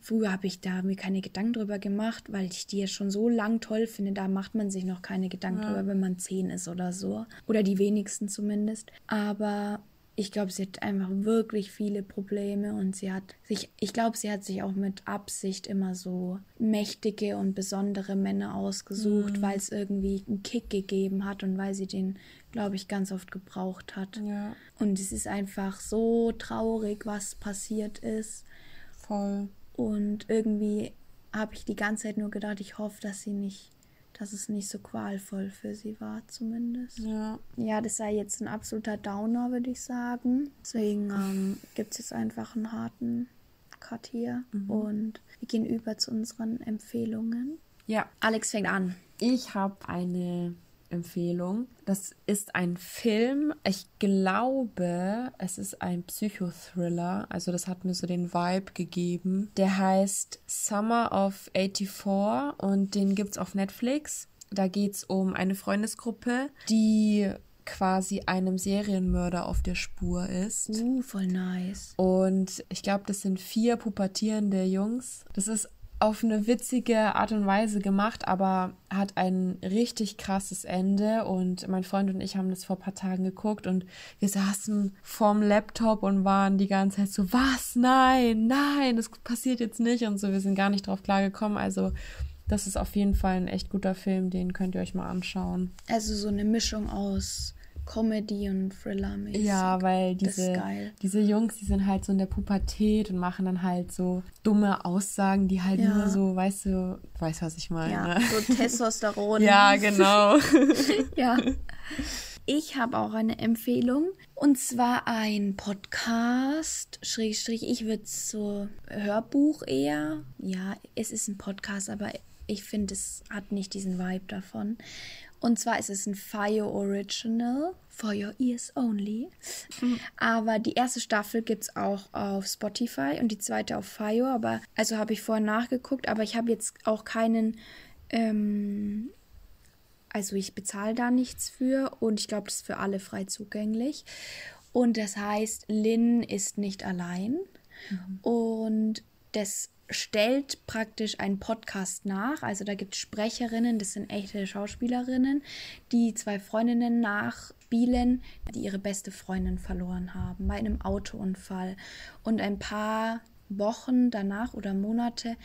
Früher habe ich da mir keine Gedanken drüber gemacht, weil ich die ja schon so lang toll finde. Da macht man sich noch keine Gedanken drüber, wenn man zehn ist oder so. Oder die wenigsten zumindest. Aber ich glaube, sie hat einfach wirklich viele Probleme und sie hat sich, ich glaube, sie hat sich auch mit Absicht immer so mächtige und besondere Männer ausgesucht, weil es irgendwie einen Kick gegeben hat und weil sie den, glaube ich, ganz oft gebraucht hat. ja, Und es ist einfach so traurig, was passiert ist. voll. Und irgendwie habe ich die ganze Zeit nur gedacht, ich hoffe, dass sie nicht dass es nicht so qualvoll für sie war, zumindest. Ja. Ja, das sei jetzt ein absoluter Downer, würde ich sagen. Deswegen ähm, gibt es jetzt einfach einen harten Cut hier. Und wir gehen über zu unseren Empfehlungen. Ja. Alex fängt an. Ich habe eine Empfehlung. Das ist ein Film. Ich glaube, es ist ein Psychothriller. Also das hat mir so den Vibe gegeben. Der heißt Summer of 84 und den gibt's auf Netflix. Da geht's um eine Freundesgruppe, die quasi einem Serienmörder auf der Spur ist. Uh, voll nice. Und ich glaube, das sind vier pubertierende Jungs. Das ist auf eine witzige Art und Weise gemacht, aber hat ein richtig krasses Ende. Und mein Freund und ich haben das vor ein paar Tagen geguckt und wir saßen vorm Laptop und waren die ganze Zeit so, was? Nein, nein, das passiert jetzt nicht und so. Wir sind gar nicht drauf klargekommen. Also, das ist auf jeden Fall ein echt guter Film, den könnt ihr euch mal anschauen. Also so eine Mischung aus Comedy und Thriller mäßig. Ja, weil diese, diese Jungs, die sind halt so in der Pubertät und machen dann halt so dumme Aussagen, die halt Ja. nur so, weißt du, weißt was ich meine. Ja, ne? so Testosteron. Ja, genau. Ja. Ich habe auch eine Empfehlung. Und zwar ein Podcast, Schrägstrich, ich würde es so Hörbuch eher. Ja, es ist ein Podcast, aber ich finde, es hat nicht diesen Vibe davon. Und zwar ist es ein Fire Original, for your ears only. Aber die erste Staffel gibt es auch auf Spotify und die zweite auf Fire. Aber, also habe ich vorher nachgeguckt, aber ich habe jetzt auch keinen ähm, also ich bezahle da nichts für und ich glaube, das ist für alle frei zugänglich. Und das heißt, Lynn ist nicht allein. Und das stellt praktisch einen Podcast nach. Also da gibt es Sprecherinnen, das sind echte Schauspielerinnen, die zwei Freundinnen nachspielen, die ihre beste Freundin verloren haben bei einem Autounfall. Und ein paar Wochen danach oder Monate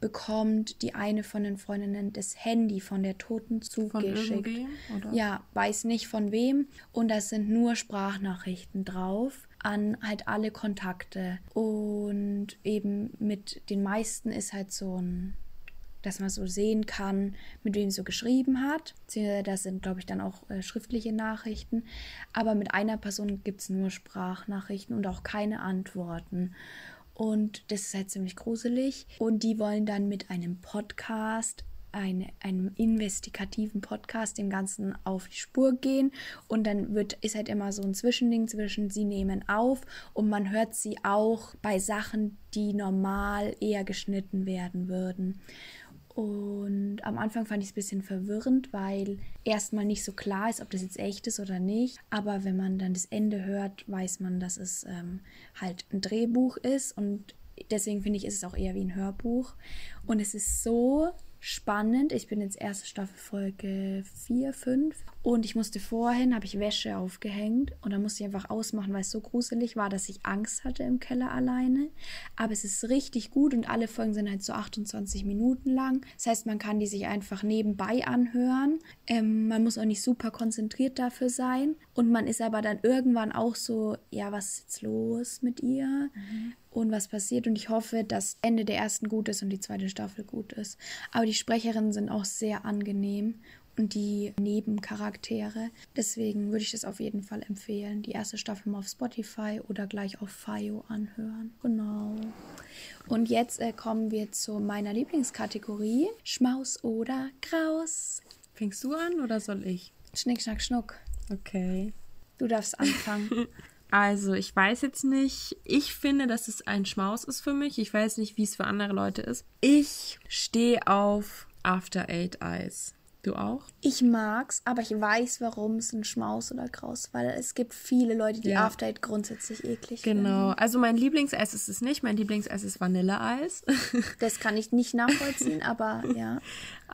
bekommt die eine von den Freundinnen das Handy von der Toten Von zugeschickt. oder? Ja, weiß nicht von wem. Und da sind nur Sprachnachrichten drauf an halt alle Kontakte. Und eben mit den meisten ist halt so ein, dass man so sehen kann, mit wem so geschrieben hat. Das sind, glaube ich, dann auch äh, schriftliche Nachrichten. Aber mit einer Person gibt es nur Sprachnachrichten und auch keine Antworten. Und das ist halt ziemlich gruselig. Und die wollen dann mit einem Podcast, eine, einem investigativen Podcast, dem Ganzen auf die Spur gehen. Und dann wird, ist halt immer so ein Zwischending zwischen, sie nehmen auf und man hört sie auch bei Sachen, die normal eher geschnitten werden würden. Und am Anfang fand ich es ein bisschen verwirrend, weil erstmal nicht so klar ist, ob das jetzt echt ist oder nicht. Aber wenn man dann das Ende hört, weiß man, dass es ähm, halt ein Drehbuch ist. Und deswegen finde ich, ist es auch eher wie ein Hörbuch. Und es ist so spannend. Ich bin jetzt erste Staffel Folge 4, 5 und ich musste vorhin, habe ich Wäsche aufgehängt und dann musste ich einfach ausmachen, weil es so gruselig war, dass ich Angst hatte im Keller alleine. Aber es ist richtig gut und alle Folgen sind halt so 28 Minuten lang. Das heißt, man kann die sich einfach nebenbei anhören. Ähm, man muss auch nicht super konzentriert dafür sein und man ist aber dann irgendwann auch so, ja, was ist jetzt los mit ihr? und was passiert. Und ich hoffe, dass Ende der ersten gut ist und die zweite Staffel gut ist. Aber die Sprecherinnen sind auch sehr angenehm die Nebencharaktere. Deswegen würde ich das auf jeden Fall empfehlen. Die erste Staffel mal auf Spotify oder gleich auf Fio anhören. Genau. Und jetzt äh, kommen wir zu meiner Lieblingskategorie: Schmaus oder Graus. Fängst du an oder soll ich? Schnick, schnack, schnuck. Okay. Du darfst anfangen. Also, ich weiß jetzt nicht. Ich finde, dass es ein Schmaus ist für mich. Ich weiß nicht, wie es für andere Leute ist. Ich stehe auf After Eight Eyes. Du auch? Ich mag's, aber ich weiß, warum es ein Schmaus oder Graus, weil es gibt viele Leute, die Ja. After Eight grundsätzlich eklig Genau. Also, mein Lieblingseis ist es nicht. Mein Lieblingseis ist Vanilleeis. finden. Das kann ich nicht nachvollziehen, aber ja.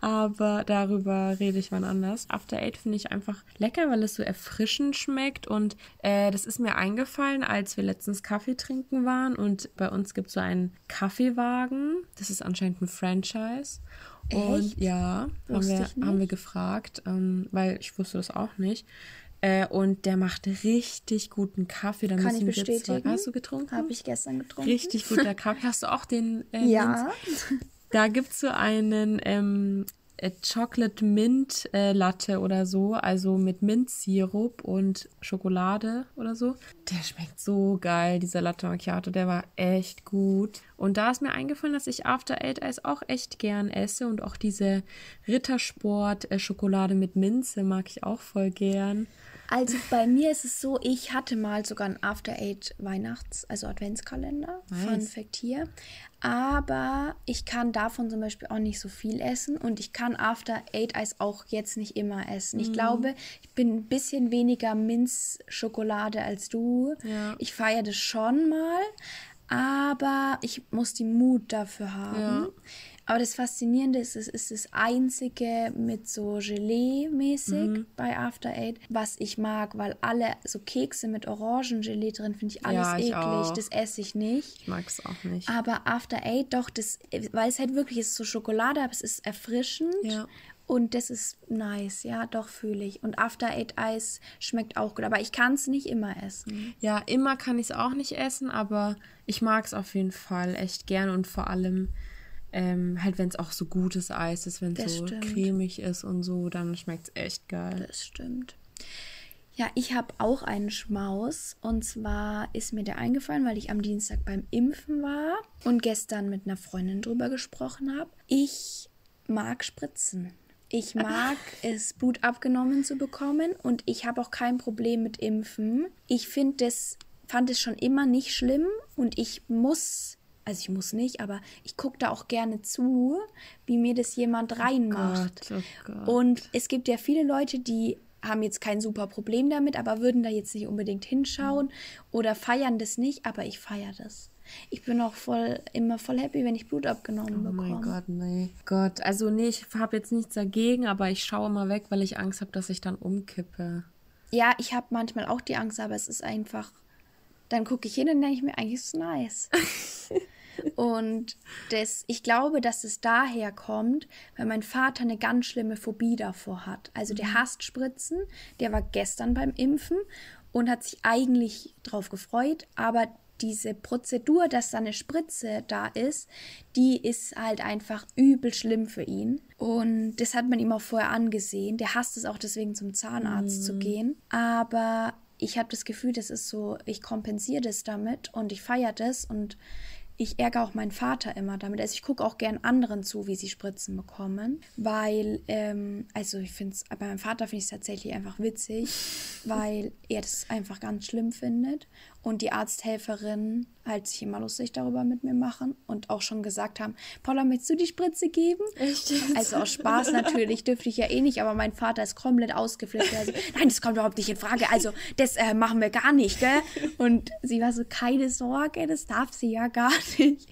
Aber darüber rede ich wann anders. After Eight finde ich einfach lecker, weil es so erfrischend schmeckt. Und äh, das ist mir eingefallen, als wir letztens Kaffee trinken waren. Und bei uns gibt es so einen Kaffeewagen. Das ist anscheinend ein Franchise. Und Echt? ja, haben wir, haben wir gefragt, ähm, weil ich wusste das auch nicht. Äh, und der macht richtig guten Kaffee. Da Kann ich bestätigen. Hast du getrunken? Habe ich gestern getrunken. Richtig guter Kaffee. Hast du auch den? Äh, Ja. Da gibt es so einen ähm, äh, Chocolate Mint äh, Latte oder so, also mit Minzsirup und Schokolade oder so. Der schmeckt so geil, dieser Latte Macchiato, der war echt gut. Und da ist mir eingefallen, dass ich After Eight Eis auch echt gern esse und auch diese Rittersport äh, Schokolade mit Minze mag ich auch voll gern. Also bei mir ist es so, ich hatte mal sogar einen After Eight Weihnachts-, also Adventskalender. Nice. Fun Fact hier. Aber ich kann davon zum Beispiel auch nicht so viel essen und ich kann After Eight Eis auch jetzt nicht immer essen. Ich mm. glaube, ich bin ein bisschen weniger Minzschokolade als du. Ja. Ich feiere das schon mal, aber ich muss die Mut dafür haben. Ja. Aber das Faszinierende ist, es ist das einzige mit so Gelee-mäßig mhm. bei After Eight, was ich mag, weil alle so Kekse mit Orangengelee drin finde ich alles ja, ich eklig. Auch. Das esse ich nicht. Ich mag es auch nicht. Aber After Eight doch, das, weil es halt wirklich ist so Schokolade, aber es ist erfrischend. Ja. Und das ist nice, ja, doch fühle ich. Und After Eight Eis schmeckt auch gut, aber ich kann es nicht immer essen. Ja, immer kann ich es auch nicht essen, aber ich mag es auf jeden Fall echt gern und vor allem ähm, halt, wenn es auch so gutes Eis ist, wenn es so stimmt. cremig ist und so, dann schmeckt es echt geil. Das stimmt. Ja, ich habe auch einen Schmaus. Und zwar ist mir der eingefallen, weil ich am Dienstag beim Impfen war und gestern mit einer Freundin drüber gesprochen habe. Ich mag Spritzen. Ich mag es, Blut abgenommen zu bekommen und ich habe auch kein Problem mit Impfen. Ich finde das, fand es schon immer nicht schlimm und ich muss also ich muss nicht, aber ich gucke da auch gerne zu, wie mir das jemand oh reinmacht. Oh Gott, oh Gott. Und es gibt ja viele Leute, die haben jetzt kein super Problem damit, aber würden da jetzt nicht unbedingt hinschauen oder feiern das nicht, aber ich feiere das. Ich bin auch voll immer voll happy, wenn ich Blut abgenommen oh bekomme. Oh mein Gott, nee. Gott, also nee, ich habe jetzt nichts dagegen, aber ich schaue mal weg, weil ich Angst habe, dass ich dann umkippe. Ja, ich habe manchmal auch die Angst, aber es ist einfach dann gucke ich hin und denke ich mir, eigentlich ist es nice. Und das, ich glaube, dass es daher kommt, weil mein Vater eine ganz schlimme Phobie davor hat. Also der mhm. hasst Spritzen, der war gestern beim Impfen und hat sich eigentlich drauf gefreut, aber diese Prozedur, dass da eine Spritze da ist, die ist halt einfach übel schlimm für ihn. Und das hat man ihm auch vorher angesehen. Der hasst es auch deswegen zum Zahnarzt mm. zu mhm. gehen. Aber ich habe das Gefühl, das ist so, ich kompensiere das damit und ich feiere das und ich ärgere auch meinen Vater immer damit. Also ich gucke auch gern anderen zu, wie sie Spritzen bekommen, weil, ähm, also ich finde es, bei meinem Vater finde ich es tatsächlich einfach witzig, weil er das einfach ganz schlimm findet und die Arzthelferin halt sich immer lustig darüber mit mir machen und auch schon gesagt haben, Paula, möchtest du die Spritze geben? Echt? Also aus Spaß natürlich, dürfte ich ja eh nicht, aber mein Vater ist komplett ausgeflippt. Also, nein, das kommt überhaupt nicht in Frage. Also, das äh, machen wir gar nicht, gell? Und sie war so, keine Sorge, das darf sie ja gar nicht.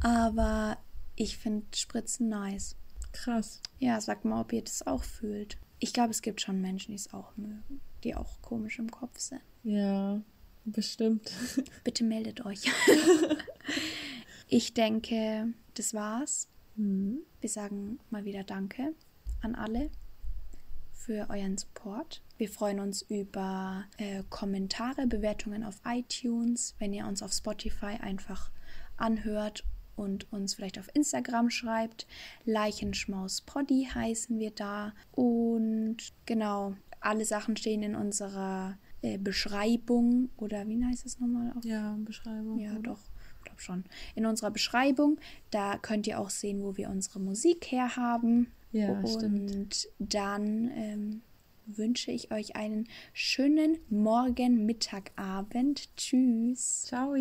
Aber ich finde Spritzen nice. Krass. Ja, sag mal, ob ihr das auch fühlt. Ich glaube, es gibt schon Menschen, die es auch mögen, die auch komisch im Kopf sind. Ja. Bestimmt. Bitte meldet euch. ich denke, das war's. Mhm. Wir sagen mal wieder Danke an alle für euren Support. Wir freuen uns über äh, Kommentare, Bewertungen auf iTunes, wenn ihr uns auf Spotify einfach anhört und uns vielleicht auf Instagram schreibt. Leichenschmauspoddy heißen wir da. Und genau, alle Sachen stehen in unserer äh, Beschreibung oder wie heißt es nochmal? Auf? Ja, Beschreibung. Ja, doch, glaube schon. In unserer Beschreibung, da könnt ihr auch sehen, wo wir unsere Musik herhaben. Ja, Und stimmt. dann ähm, wünsche ich euch einen schönen Morgen, Mittag, Abend. Tschüss. Ciao.